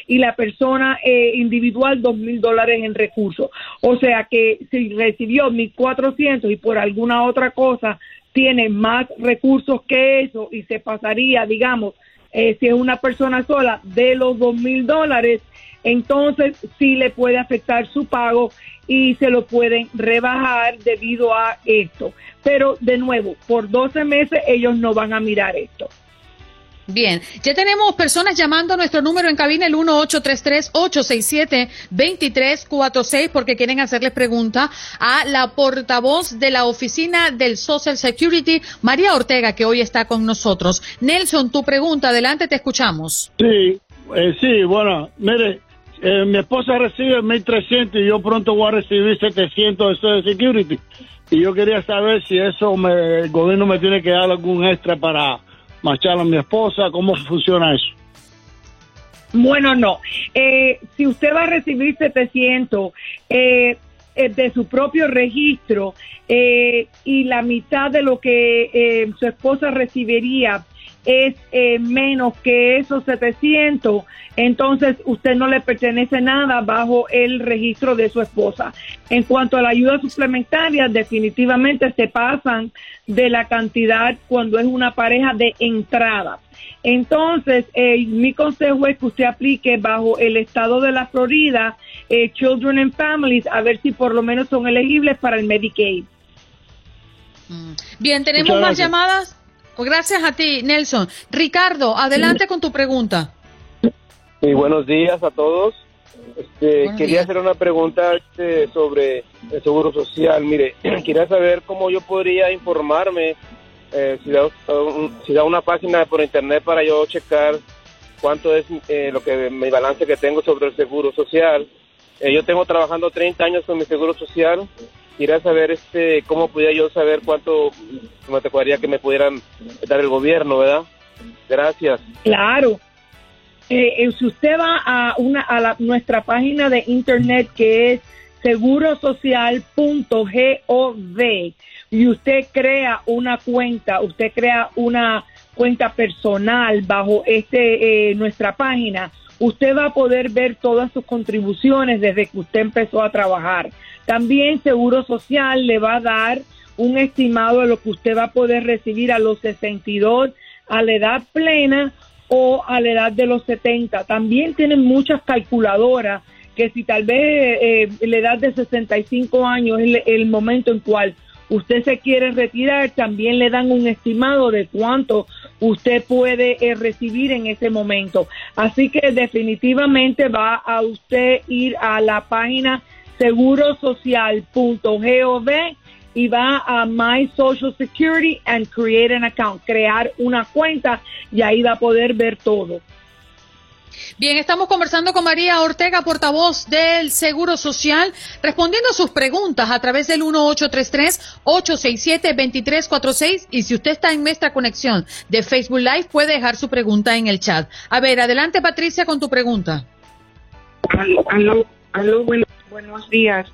y la persona eh, individual dos mil dólares en recursos. O sea que si recibió mil cuatrocientos y por alguna otra cosa tiene más recursos que eso y se pasaría, digamos, eh, si es una persona sola, de los dos mil dólares, entonces sí le puede afectar su pago y se lo pueden rebajar debido a esto. Pero de nuevo, por 12 meses ellos no van a mirar esto. Bien, ya tenemos personas llamando a nuestro número en cabina, el 1833-867-2346, porque quieren hacerles pregunta a la portavoz de la oficina del Social Security, María Ortega, que hoy está con nosotros. Nelson, tu pregunta, adelante, te escuchamos. Sí, eh, sí, bueno, mire, eh, mi esposa recibe 1.300 y yo pronto voy a recibir 700 de Social Security. Y yo quería saber si eso me, el gobierno me tiene que dar algún extra para marchar a mi esposa. ¿Cómo funciona eso? Bueno, no. Eh, si usted va a recibir 700 eh, de su propio registro y la mitad de lo que su esposa recibiría es eh, menos que esos 700, entonces usted no le pertenece nada bajo el registro de su esposa. En cuanto a la ayuda suplementaria, definitivamente se pasan de la cantidad cuando es una pareja de entrada. Entonces, eh, mi consejo es que usted aplique bajo el estado de la Florida, eh, Children and Families, a ver si por lo menos son elegibles para el Medicaid. Mm. Bien, tenemos más llamadas. Gracias a ti, Nelson. Ricardo, adelante con tu pregunta. Sí, buenos días a todos. Este, quería hacer una pregunta este, sobre el seguro social. Mire, quería saber cómo yo podría informarme eh, si, da, si da una página por internet para yo checar cuánto es eh, lo que mi balance que tengo sobre el seguro social. Eh, yo tengo trabajando 30 años con mi seguro social quería saber este cómo podía yo saber cuánto me tocaría que me pudieran dar el gobierno, ¿verdad? Gracias. Claro. Eh, eh, si usted va a una a la, nuestra página de internet que es segurosocial.gov y usted crea una cuenta, usted crea una cuenta personal bajo este eh, nuestra página, usted va a poder ver todas sus contribuciones desde que usted empezó a trabajar. También Seguro Social le va a dar un estimado de lo que usted va a poder recibir a los 62, a la edad plena o a la edad de los 70. También tienen muchas calculadoras que si tal vez eh, la edad de 65 años es el, momento en cual usted se quiere retirar, también le dan un estimado de cuánto usted puede eh, recibir en ese momento. Así que definitivamente va a usted ir a la página segurosocial.gov y va a My Social Security and create an account, crear una cuenta y ahí va a poder ver todo. Bien, estamos conversando con María Ortega, portavoz del Seguro Social, respondiendo a sus preguntas a través del 1833-867-2346 y si usted está en nuestra conexión de Facebook Live puede dejar su pregunta en el chat. A ver, adelante Patricia con tu pregunta. Aló, aló, bueno, Buenos días.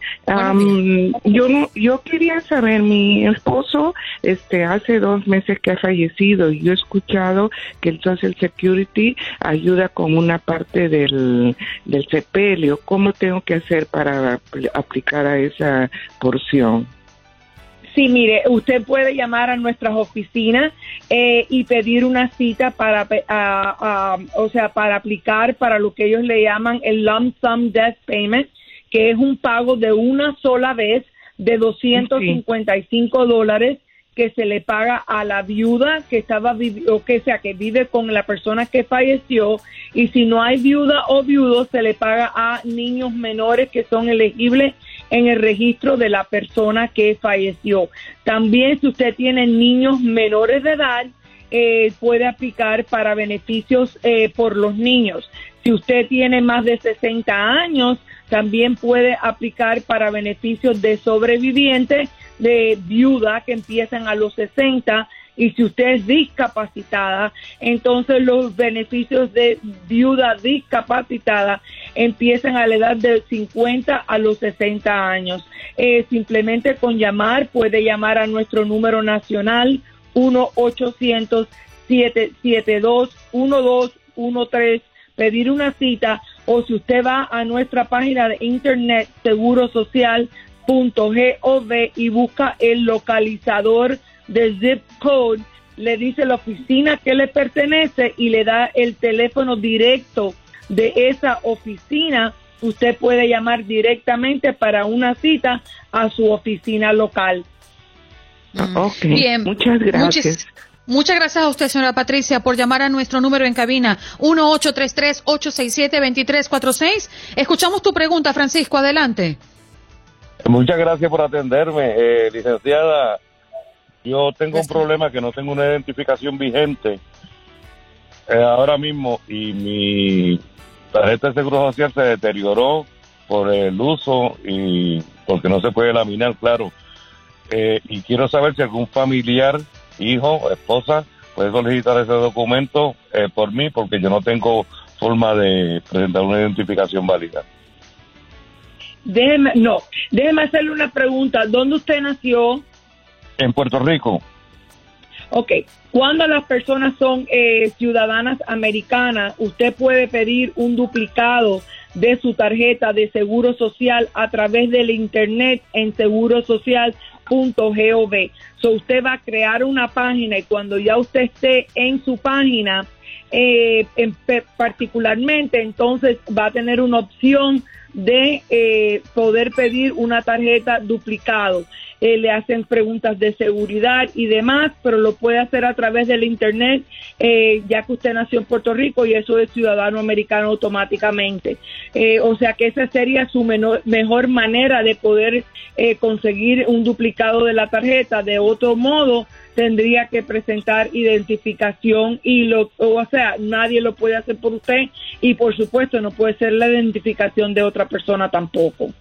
yo no, yo quería saber, mi esposo, este, hace dos meses que ha fallecido y yo he escuchado que el Social Security ayuda con una parte del, del sepelio. ¿Cómo tengo que hacer para aplicar a esa porción? Sí, mire, usted puede llamar a nuestras oficinas eh, y pedir una cita para, o sea, para aplicar para lo que ellos le llaman el lump sum death payment que es un pago de una sola vez de 255 dólares que se le paga a la viuda que estaba o que sea que vive con la persona que falleció y si no hay viuda o viudo se le paga a niños menores que son elegibles en el registro de la persona que falleció. También si usted tiene niños menores de edad eh, puede aplicar para beneficios eh, por los niños. Si usted tiene más de 60 años también puede aplicar para beneficios de sobreviviente, de viuda que empiezan a los 60 y si usted es discapacitada, entonces los beneficios de viuda discapacitada empiezan a la edad de 50 a los 60 años. Eh, simplemente con llamar, puede llamar a nuestro número nacional 1-800-772-1213, pedir una cita o si usted va a nuestra página de internet segurosocial.gov y busca el localizador de zip code, le dice la oficina que le pertenece y le da el teléfono directo de esa oficina. Usted puede llamar directamente para una cita a su oficina local. Bien, muchas gracias. Muchas gracias a usted, señora Patricia, por llamar a nuestro número en cabina 1-833-867-2346. Escuchamos tu pregunta, Francisco. Adelante. Muchas gracias por atenderme, eh, licenciada. Yo tengo un problema que no tengo una identificación vigente eh, ahora mismo y mi tarjeta de seguro social se deterioró por el uso y porque no se puede laminar, claro. Eh, y quiero saber si algún familiar hijo, esposa, puede solicitar ese documento eh, por mí porque yo no tengo forma de presentar una identificación válida. Déjeme, no, déjeme hacerle una pregunta. ¿Dónde usted nació? En Puerto Rico. Ok, cuando las personas son eh, ciudadanas americanas, usted puede pedir un duplicado de su tarjeta de seguro social a través del internet en segurosocial.gov. So usted va a crear una página y cuando ya usted esté en su página, eh, particularmente, entonces va a tener una opción de eh, poder pedir una tarjeta duplicado. Eh, le hacen preguntas de seguridad y demás, pero lo puede hacer a través del Internet, eh, ya que usted nació en Puerto Rico y eso es ciudadano americano automáticamente. o sea que esa sería su mejor manera de poder conseguir un duplicado de la tarjeta. De otro modo, tendría que presentar identificación y lo, o sea, nadie lo puede hacer por usted y por supuesto no puede ser la identificación de otra persona tampoco.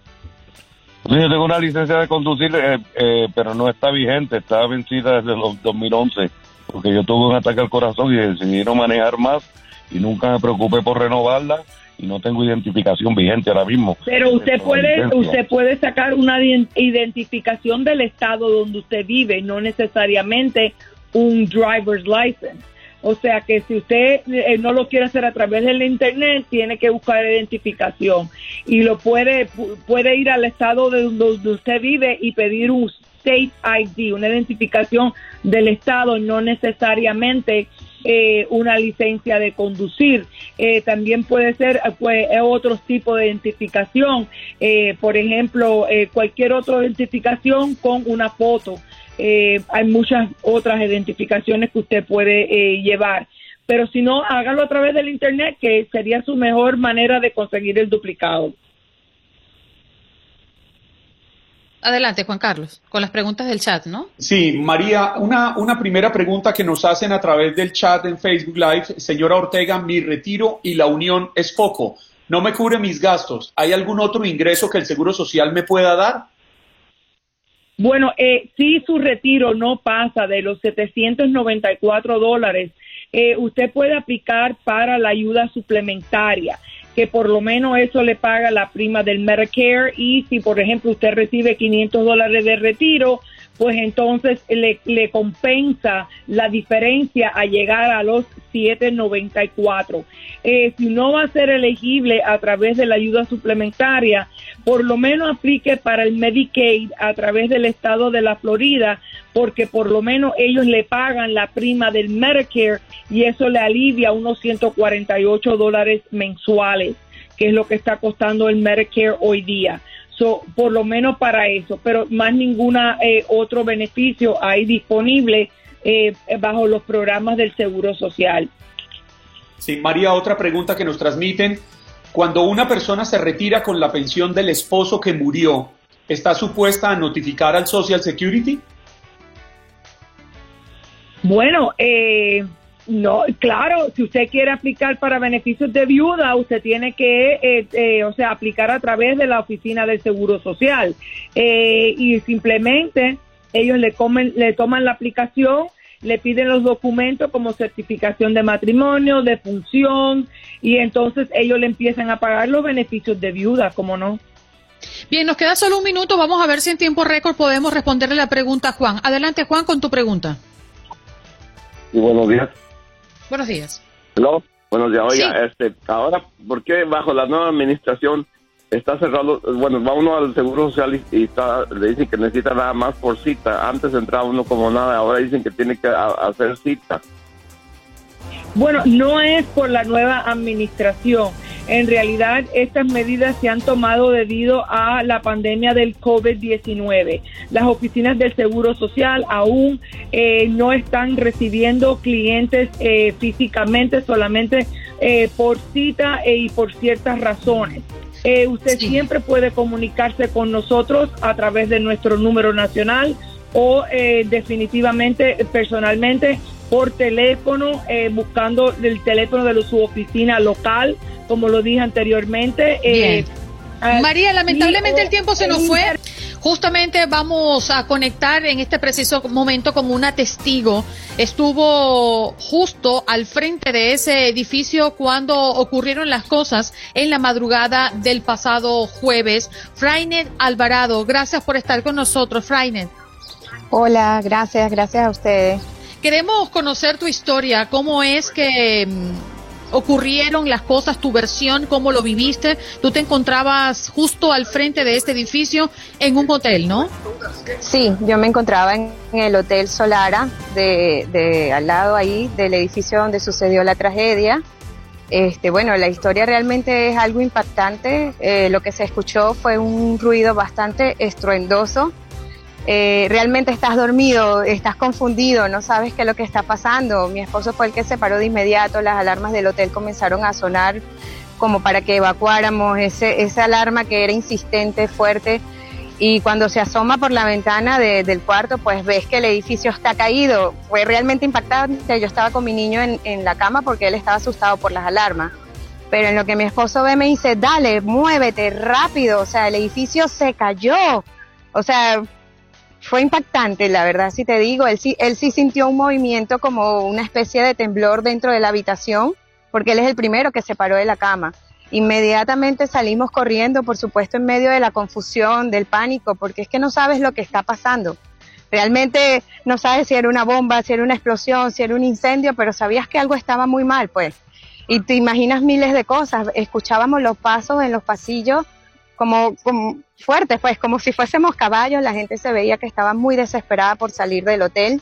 yo tengo una licencia de conducir, eh, eh, pero no está vigente, está vencida desde los 2011, porque yo tuve un ataque al corazón y decidí no manejar más y nunca me preocupé por renovarla y no tengo identificación vigente ahora mismo. Pero usted puede usted puede sacar una identificación del estado donde usted vive, no necesariamente un driver's license. O sea que si usted eh, no lo quiere hacer a través del internet, tiene que buscar identificación y lo puede puede ir al estado de donde usted vive y pedir un state ID, una identificación del estado, no necesariamente eh, una licencia de conducir. Eh, también puede ser pues, otro tipo de identificación, por ejemplo, cualquier otra identificación con una foto. Eh, hay muchas otras identificaciones que usted puede eh, llevar. Pero si no, hágalo a través del Internet, que sería su mejor manera de conseguir el duplicado. Adelante, Juan Carlos, con las preguntas del chat, ¿no? Sí, María, una, una primera pregunta que nos hacen a través del chat en Facebook Live. Señora Ortega, mi retiro y la unión es poco. No me cubre mis gastos. ¿Hay algún otro ingreso que el Seguro Social me pueda dar? Bueno, eh, si su retiro no pasa de los 794 dólares, eh, usted puede aplicar para la ayuda suplementaria, que por lo menos eso le paga la prima del Medicare y si, por ejemplo, usted recibe 500 dólares de retiro, pues entonces le, le compensa la diferencia a llegar a los 794. Eh, si no va a ser elegible a través de la ayuda suplementaria, por lo menos aplique para el Medicaid a través del estado de la Florida, porque por lo menos ellos le pagan la prima del Medicare y eso le alivia unos 148 dólares mensuales, que es lo que está costando el Medicare hoy día. So, por lo menos para eso, pero más ninguna eh, otro beneficio hay disponible eh, bajo los programas del Seguro Social. Sí, María, otra pregunta que nos transmiten. Cuando una persona se retira con la pensión del esposo que murió, ¿está supuesta a notificar al Social Security? Bueno, eh, no, claro, si usted quiere aplicar para beneficios de viuda, usted tiene que, eh, eh, o sea, aplicar a través de la oficina del Seguro Social. Eh, y simplemente ellos le, comen, le toman la aplicación, le piden los documentos como certificación de matrimonio, de función, y entonces ellos le empiezan a pagar los beneficios de viuda, ¿cómo no? Bien, nos queda solo un minuto. Vamos a ver si en tiempo récord podemos responderle la pregunta a Juan. Adelante, Juan, con tu pregunta. Y buenos días. Buenos días. Hello. Buenos días. Oiga, este, ahora, ¿por qué bajo la nueva administración está cerrado? Bueno, va uno al Seguro Social y, está, le dicen que necesita nada más por cita. Antes entraba uno como nada, ahora dicen que tiene que hacer cita. Bueno, no es por la nueva administración. En realidad, estas medidas se han tomado debido a la pandemia del COVID-19. Las oficinas del Seguro Social aún eh, no están recibiendo clientes eh, físicamente, solamente eh, por cita y por ciertas razones. usted siempre puede comunicarse con nosotros a través de nuestro número nacional o definitivamente personalmente por teléfono, buscando el teléfono de su oficina local como lo dije anteriormente. Eh, ah, María, lamentablemente el tiempo se nos fue. Justamente vamos a conectar en este preciso momento como una testigo. Estuvo justo al frente de ese edificio cuando ocurrieron las cosas en la madrugada del pasado jueves. Frainet Alvarado, gracias por estar con nosotros, Frainet. Hola, gracias, gracias a ustedes. Queremos conocer tu historia, cómo es que mm, ocurrieron las cosas, tu versión, cómo lo viviste. Tú te encontrabas justo al frente de este edificio en un hotel, ¿no? Sí, yo me encontraba en, el Hotel Solara, de, de, al lado ahí del edificio donde sucedió la tragedia. Este, bueno, la historia realmente es algo impactante. Eh, lo que se escuchó fue un ruido bastante estruendoso. Eh, realmente estás dormido, estás confundido, no sabes qué es lo que está pasando. Mi esposo fue el que se paró de inmediato, las alarmas del hotel comenzaron a sonar como para que evacuáramos, esa alarma que era insistente, fuerte, y cuando se asoma por la ventana del cuarto, pues ves que el edificio está caído. Fue realmente impactante. Yo estaba con mi niño en, en, la cama porque él estaba asustado por las alarmas. Pero en lo que mi esposo ve me dice, dale, muévete rápido. O sea, el edificio se cayó. O sea, fue impactante, la verdad, si te digo. Él sí, él sí sintió un movimiento como una especie de temblor dentro de la habitación, porque él es el primero que se paró de la cama. Inmediatamente salimos corriendo, por supuesto, en medio de la confusión, del pánico, porque es que no sabes lo que está pasando. Realmente no sabes si era una bomba, si era una explosión, si era un incendio, pero sabías que algo estaba muy mal, pues. Y te imaginas miles de cosas. Escuchábamos los pasos en los pasillos como, como fuertes, pues, como si fuésemos caballos. La gente se veía que estaba muy desesperada por salir del hotel.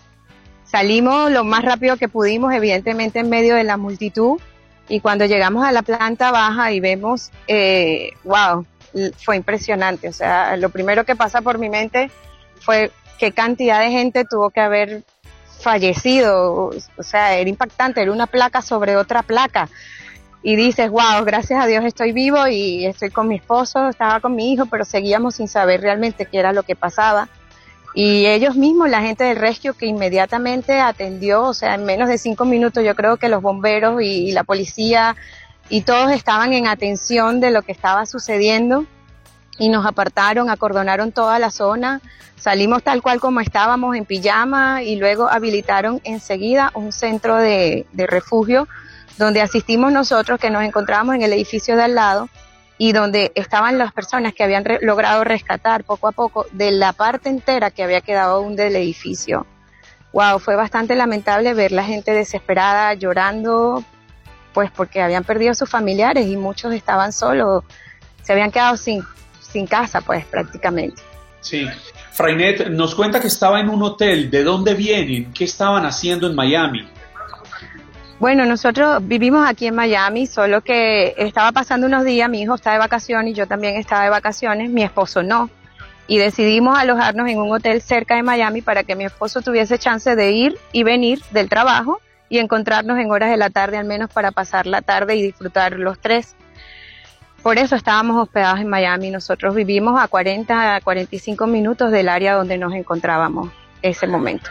Salimos lo más rápido que pudimos, evidentemente en medio de la multitud y cuando llegamos a la planta baja y vemos, eh, wow, fue impresionante. O sea, lo primero que pasa por mi mente fue qué cantidad de gente tuvo que haber fallecido. O sea, era impactante, era una placa sobre otra placa. Y dices, wow, gracias a Dios estoy vivo y estoy con mi esposo, estaba con mi hijo, pero seguíamos sin saber realmente qué era lo que pasaba. Y ellos mismos, la gente del rescue que inmediatamente atendió, o sea, en menos de cinco minutos yo creo que los bomberos y, la policía y todos estaban en atención de lo que estaba sucediendo y nos apartaron, acordonaron toda la zona, salimos tal cual como estábamos en pijama y luego habilitaron enseguida un centro de, de refugio donde asistimos nosotros que nos encontrábamos en el edificio de al lado y donde estaban las personas que habían logrado rescatar poco a poco de la parte entera que había quedado aún del edificio. Wow, fue bastante lamentable ver la gente desesperada llorando, pues porque habían perdido a sus familiares y muchos estaban solos, se habían quedado sin, sin casa, pues prácticamente. Sí. Frainet nos cuenta que estaba en un hotel. ¿De dónde vienen? ¿Qué estaban haciendo en Miami? Bueno, nosotros vivimos aquí en Miami, solo que estaba pasando unos días, mi hijo está de vacaciones y yo también estaba de vacaciones, mi esposo no. Y decidimos alojarnos en un hotel cerca de Miami para que mi esposo tuviese chance de ir y venir del trabajo y encontrarnos en horas de la tarde al menos para pasar la tarde y disfrutar los tres. Por eso estábamos hospedados en Miami. Nosotros vivimos a 40 a 45 minutos del área donde nos encontrábamos ese momento.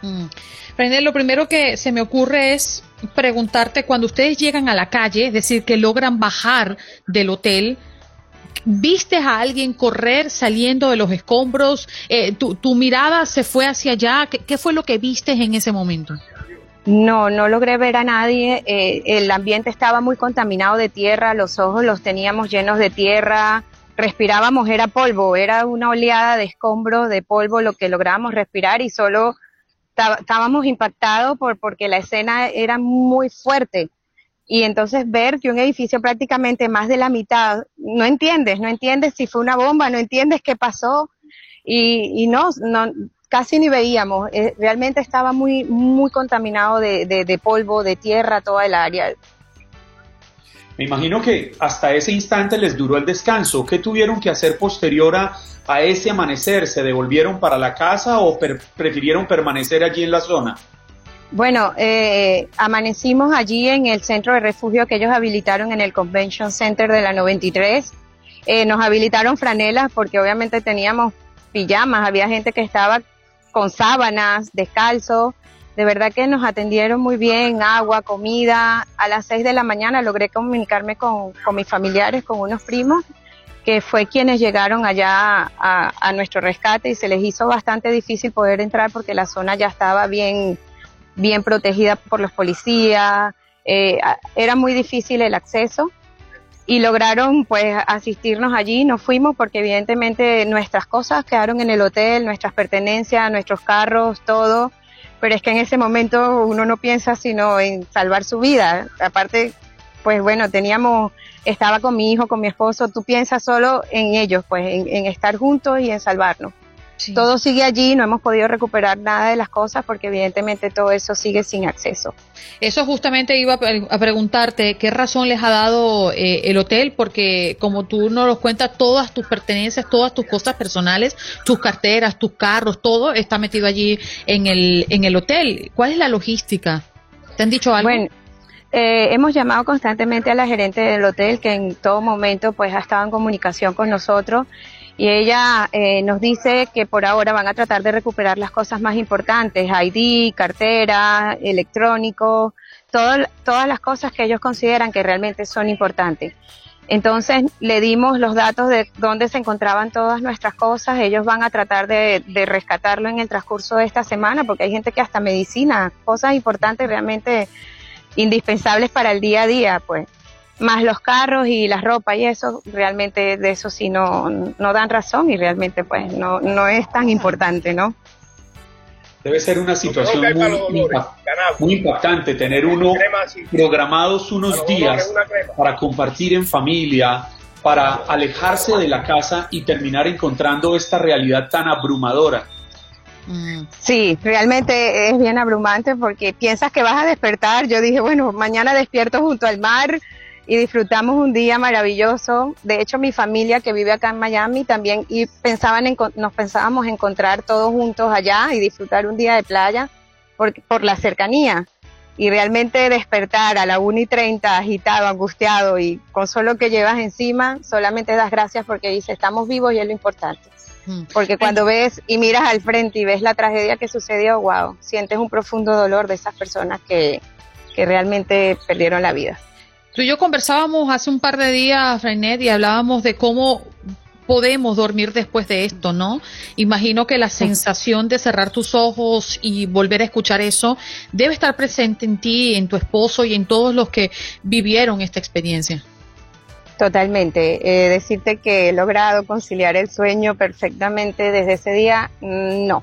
Mm lo primero que se me ocurre es preguntarte, cuando ustedes llegan a la calle, es decir, que logran bajar del hotel, ¿Viste a alguien correr saliendo de los escombros? Eh, tu, mirada se fue hacia allá? ¿Qué, fue lo que viste en ese momento? No, no logré ver a nadie. Eh, el ambiente estaba muy contaminado de tierra, los ojos los teníamos llenos de tierra, respirábamos, era polvo, era una oleada de escombros, de polvo lo que lográbamos respirar y solo estábamos impactados por, porque la escena era muy fuerte. Y entonces ver que un edificio prácticamente más de la mitad, no entiendes, no entiendes si fue una bomba, no entiendes qué pasó. Y, y no, no, casi ni veíamos. Eh, realmente estaba muy, muy contaminado de, de, de polvo, de tierra, toda el área. Me imagino que hasta ese instante les duró el descanso. ¿Qué tuvieron que hacer posterior a, ese amanecer? ¿Se devolvieron para la casa o prefirieron permanecer allí en la zona? Bueno, eh, amanecimos allí en el centro de refugio que ellos habilitaron en el Convention Center de la 93. Eh, nos habilitaron franelas porque obviamente teníamos pijamas, había gente que estaba con sábanas, descalzo. De verdad que nos atendieron muy bien, agua, comida. A las 6 de la mañana logré comunicarme con, con mis familiares, con unos primos que fue quienes llegaron allá a, nuestro rescate y se les hizo bastante difícil poder entrar porque la zona ya estaba bien, bien protegida por los policías, eh, era muy difícil el acceso y lograron pues asistirnos allí, nos fuimos porque evidentemente nuestras cosas quedaron en el hotel, nuestras pertenencias, nuestros carros, todo, pero es que en ese momento uno no piensa sino en salvar su vida. Aparte, pues bueno, teníamos, estaba con mi hijo, con mi esposo, tú piensas solo en ellos, pues en estar juntos y en salvarnos. Todo sigue allí, no hemos podido recuperar nada de las cosas porque evidentemente todo eso sigue sin acceso. Eso justamente iba a preguntarte, ¿qué razón les ha dado eh, el hotel? Porque como tú nos lo cuentas, todas tus pertenencias, todas tus cosas personales, tus carteras, tus carros, todo está metido allí en el, en el hotel. ¿Cuál es la logística? ¿Te han dicho algo? Bueno, eh, hemos llamado constantemente a la gerente del hotel que en todo momento pues ha estado en comunicación con nosotros y ella eh, nos dice que por ahora van a tratar de recuperar las cosas más importantes, ID, cartera, electrónico, todas las cosas que ellos consideran que realmente son importantes. Entonces le dimos los datos de dónde se encontraban todas nuestras cosas, ellos van a tratar de, de rescatarlo en el transcurso de esta semana, porque hay gente que hasta medicina, cosas importantes realmente indispensables para el día a día, pues más los carros y la ropa y eso, realmente de eso sí no, no dan razón y realmente pues no, no es tan importante, ¿no? Debe ser una situación muy, muy impactante tener uno programados unos días para compartir en familia, para alejarse de la casa y terminar encontrando esta realidad tan abrumadora. Mm. Sí, realmente es bien abrumante porque piensas que vas a despertar. Yo dije, bueno, mañana despierto junto al mar, y disfrutamos un día maravilloso. De hecho, mi familia que vive acá en Miami también y pensaban en, nos pensábamos encontrar todos juntos allá y disfrutar un día de playa por, por la cercanía. Y realmente despertar a la 1 y 30 agitado, angustiado y con solo que llevas encima, solamente das gracias porque dice estamos vivos y es lo importante. Mm. Porque cuando ves y miras al frente y ves la tragedia que sucedió, wow, sientes un profundo dolor de esas personas que, que realmente perdieron la vida. Tú y yo conversábamos hace un par de días, Freinet, y hablábamos de cómo podemos dormir después de esto, ¿no? Imagino que la sensación de cerrar tus ojos y volver a escuchar eso debe estar presente en ti, en tu esposo y en todos los que vivieron esta experiencia. Totalmente. Eh, decirte que he logrado conciliar el sueño perfectamente desde ese día, mm, no.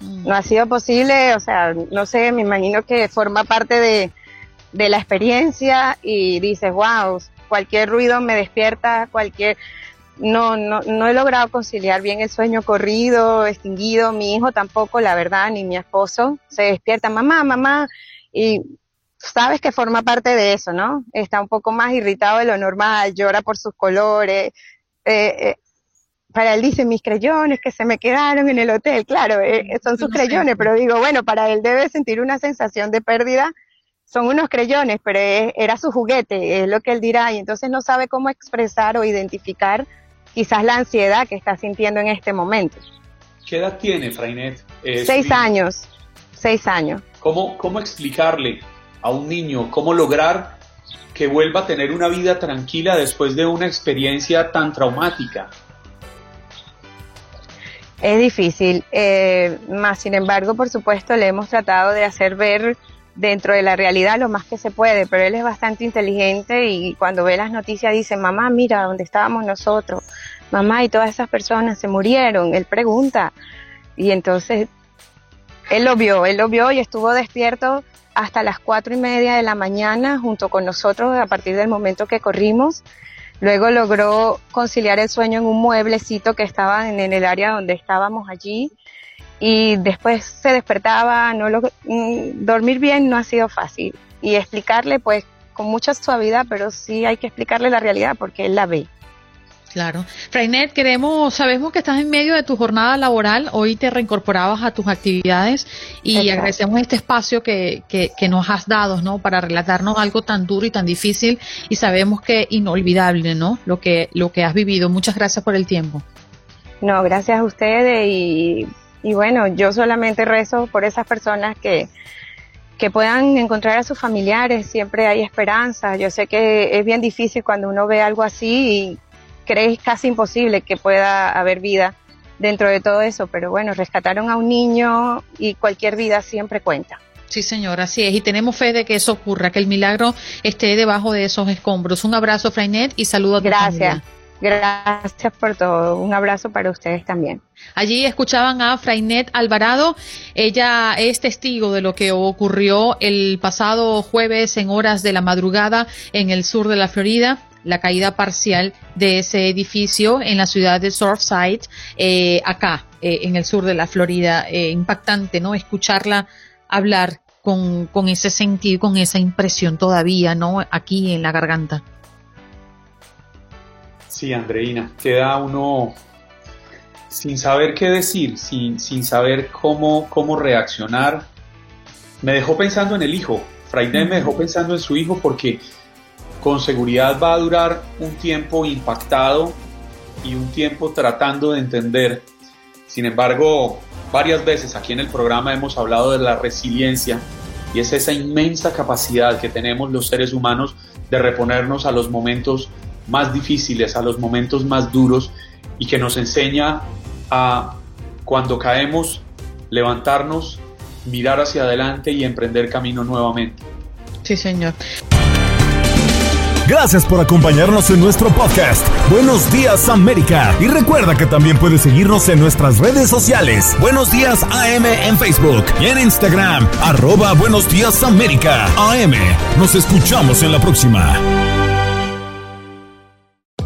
Mm. No ha sido posible, o sea, no sé, me imagino que forma parte de, de la experiencia y dices, wow, cualquier ruido me despierta, cualquier... No, no, no he logrado conciliar bien el sueño corrido, extinguido, mi hijo tampoco, la verdad, ni mi esposo. Se despierta, mamá, mamá, y sabes que forma parte de eso, ¿no? Está un poco más irritado de lo normal, llora por sus colores, eh, eh, para él dice mis creyones que se me quedaron en el hotel, claro, eh, son sus creyones, pero digo, bueno, para él debe sentir una sensación de pérdida son unos creyones, pero era su juguete, es lo que él dirá, y entonces no sabe cómo expresar o identificar quizás la ansiedad que está sintiendo en este momento. ¿Qué edad tiene, Frainet? seis años, seis años. ¿Cómo, ¿Cómo explicarle a un niño, cómo lograr que vuelva a tener una vida tranquila después de una experiencia tan traumática? Es difícil, eh, más sin embargo, por supuesto, le hemos tratado de hacer ver dentro de la realidad lo más que se puede, pero él es bastante inteligente y cuando ve las noticias dice, mamá, mira dónde estábamos nosotros, mamá, y todas esas personas se murieron, él pregunta, y entonces él lo vio, él lo vio y estuvo despierto hasta las cuatro y media de la mañana junto con nosotros a partir del momento que corrimos. Luego logró conciliar el sueño en un mueblecito que estaba en el área donde estábamos allí y después se despertaba, no lo, mm, dormir bien no ha sido fácil y explicarle pues con mucha suavidad, pero sí hay que explicarle la realidad porque él la ve. Claro. Frainet, queremos, sabemos que estás en medio de tu jornada laboral, hoy te reincorporabas a tus actividades y agradecemos este espacio que, que, que, nos has dado, ¿no? Para relatarnos algo tan duro y tan difícil y sabemos que inolvidable, ¿no? Lo que, lo que has vivido. Muchas gracias por el tiempo. No, gracias a ustedes y y bueno, yo solamente rezo por esas personas que, que puedan encontrar a sus familiares, siempre hay esperanza. Yo sé que es bien difícil cuando uno ve algo así y crees casi imposible que pueda haber vida dentro de todo eso, pero bueno, rescataron a un niño y cualquier vida siempre cuenta. Sí, señor, así es. Y tenemos fe de que eso ocurra, que el milagro esté debajo de esos escombros. Un abrazo, Frainet, y saludos a tu Gracias. Gracias por todo. Un abrazo para ustedes también. Allí escuchaban a Frainet Alvarado. Ella es testigo de lo que ocurrió el pasado jueves en horas de la madrugada en el sur de la Florida la caída parcial de ese edificio en la ciudad de Surfside, eh, acá, eh, en el sur de la Florida. Eh, impactante, ¿no? Escucharla hablar con, con ese sentido, con esa impresión todavía, ¿no? Aquí en la garganta. Sí, Andreina, queda uno sin saber qué decir, sin, sin saber cómo, cómo reaccionar. Me dejó pensando en el hijo, Frainé me dejó pensando en su hijo porque con seguridad va a durar un tiempo impactado y un tiempo tratando de entender. Sin embargo, varias veces aquí en el programa hemos hablado de la resiliencia y es esa inmensa capacidad que tenemos los seres humanos de reponernos a los momentos más difíciles, a los momentos más duros y que nos enseña a cuando caemos levantarnos, mirar hacia adelante y emprender camino nuevamente. Sí, señor. Gracias por acompañarnos en nuestro podcast. Buenos días América. Y recuerda que también puedes seguirnos en nuestras redes sociales. Buenos días AM en Facebook y en Instagram. Arroba Buenos días América. AM. Nos escuchamos en la próxima.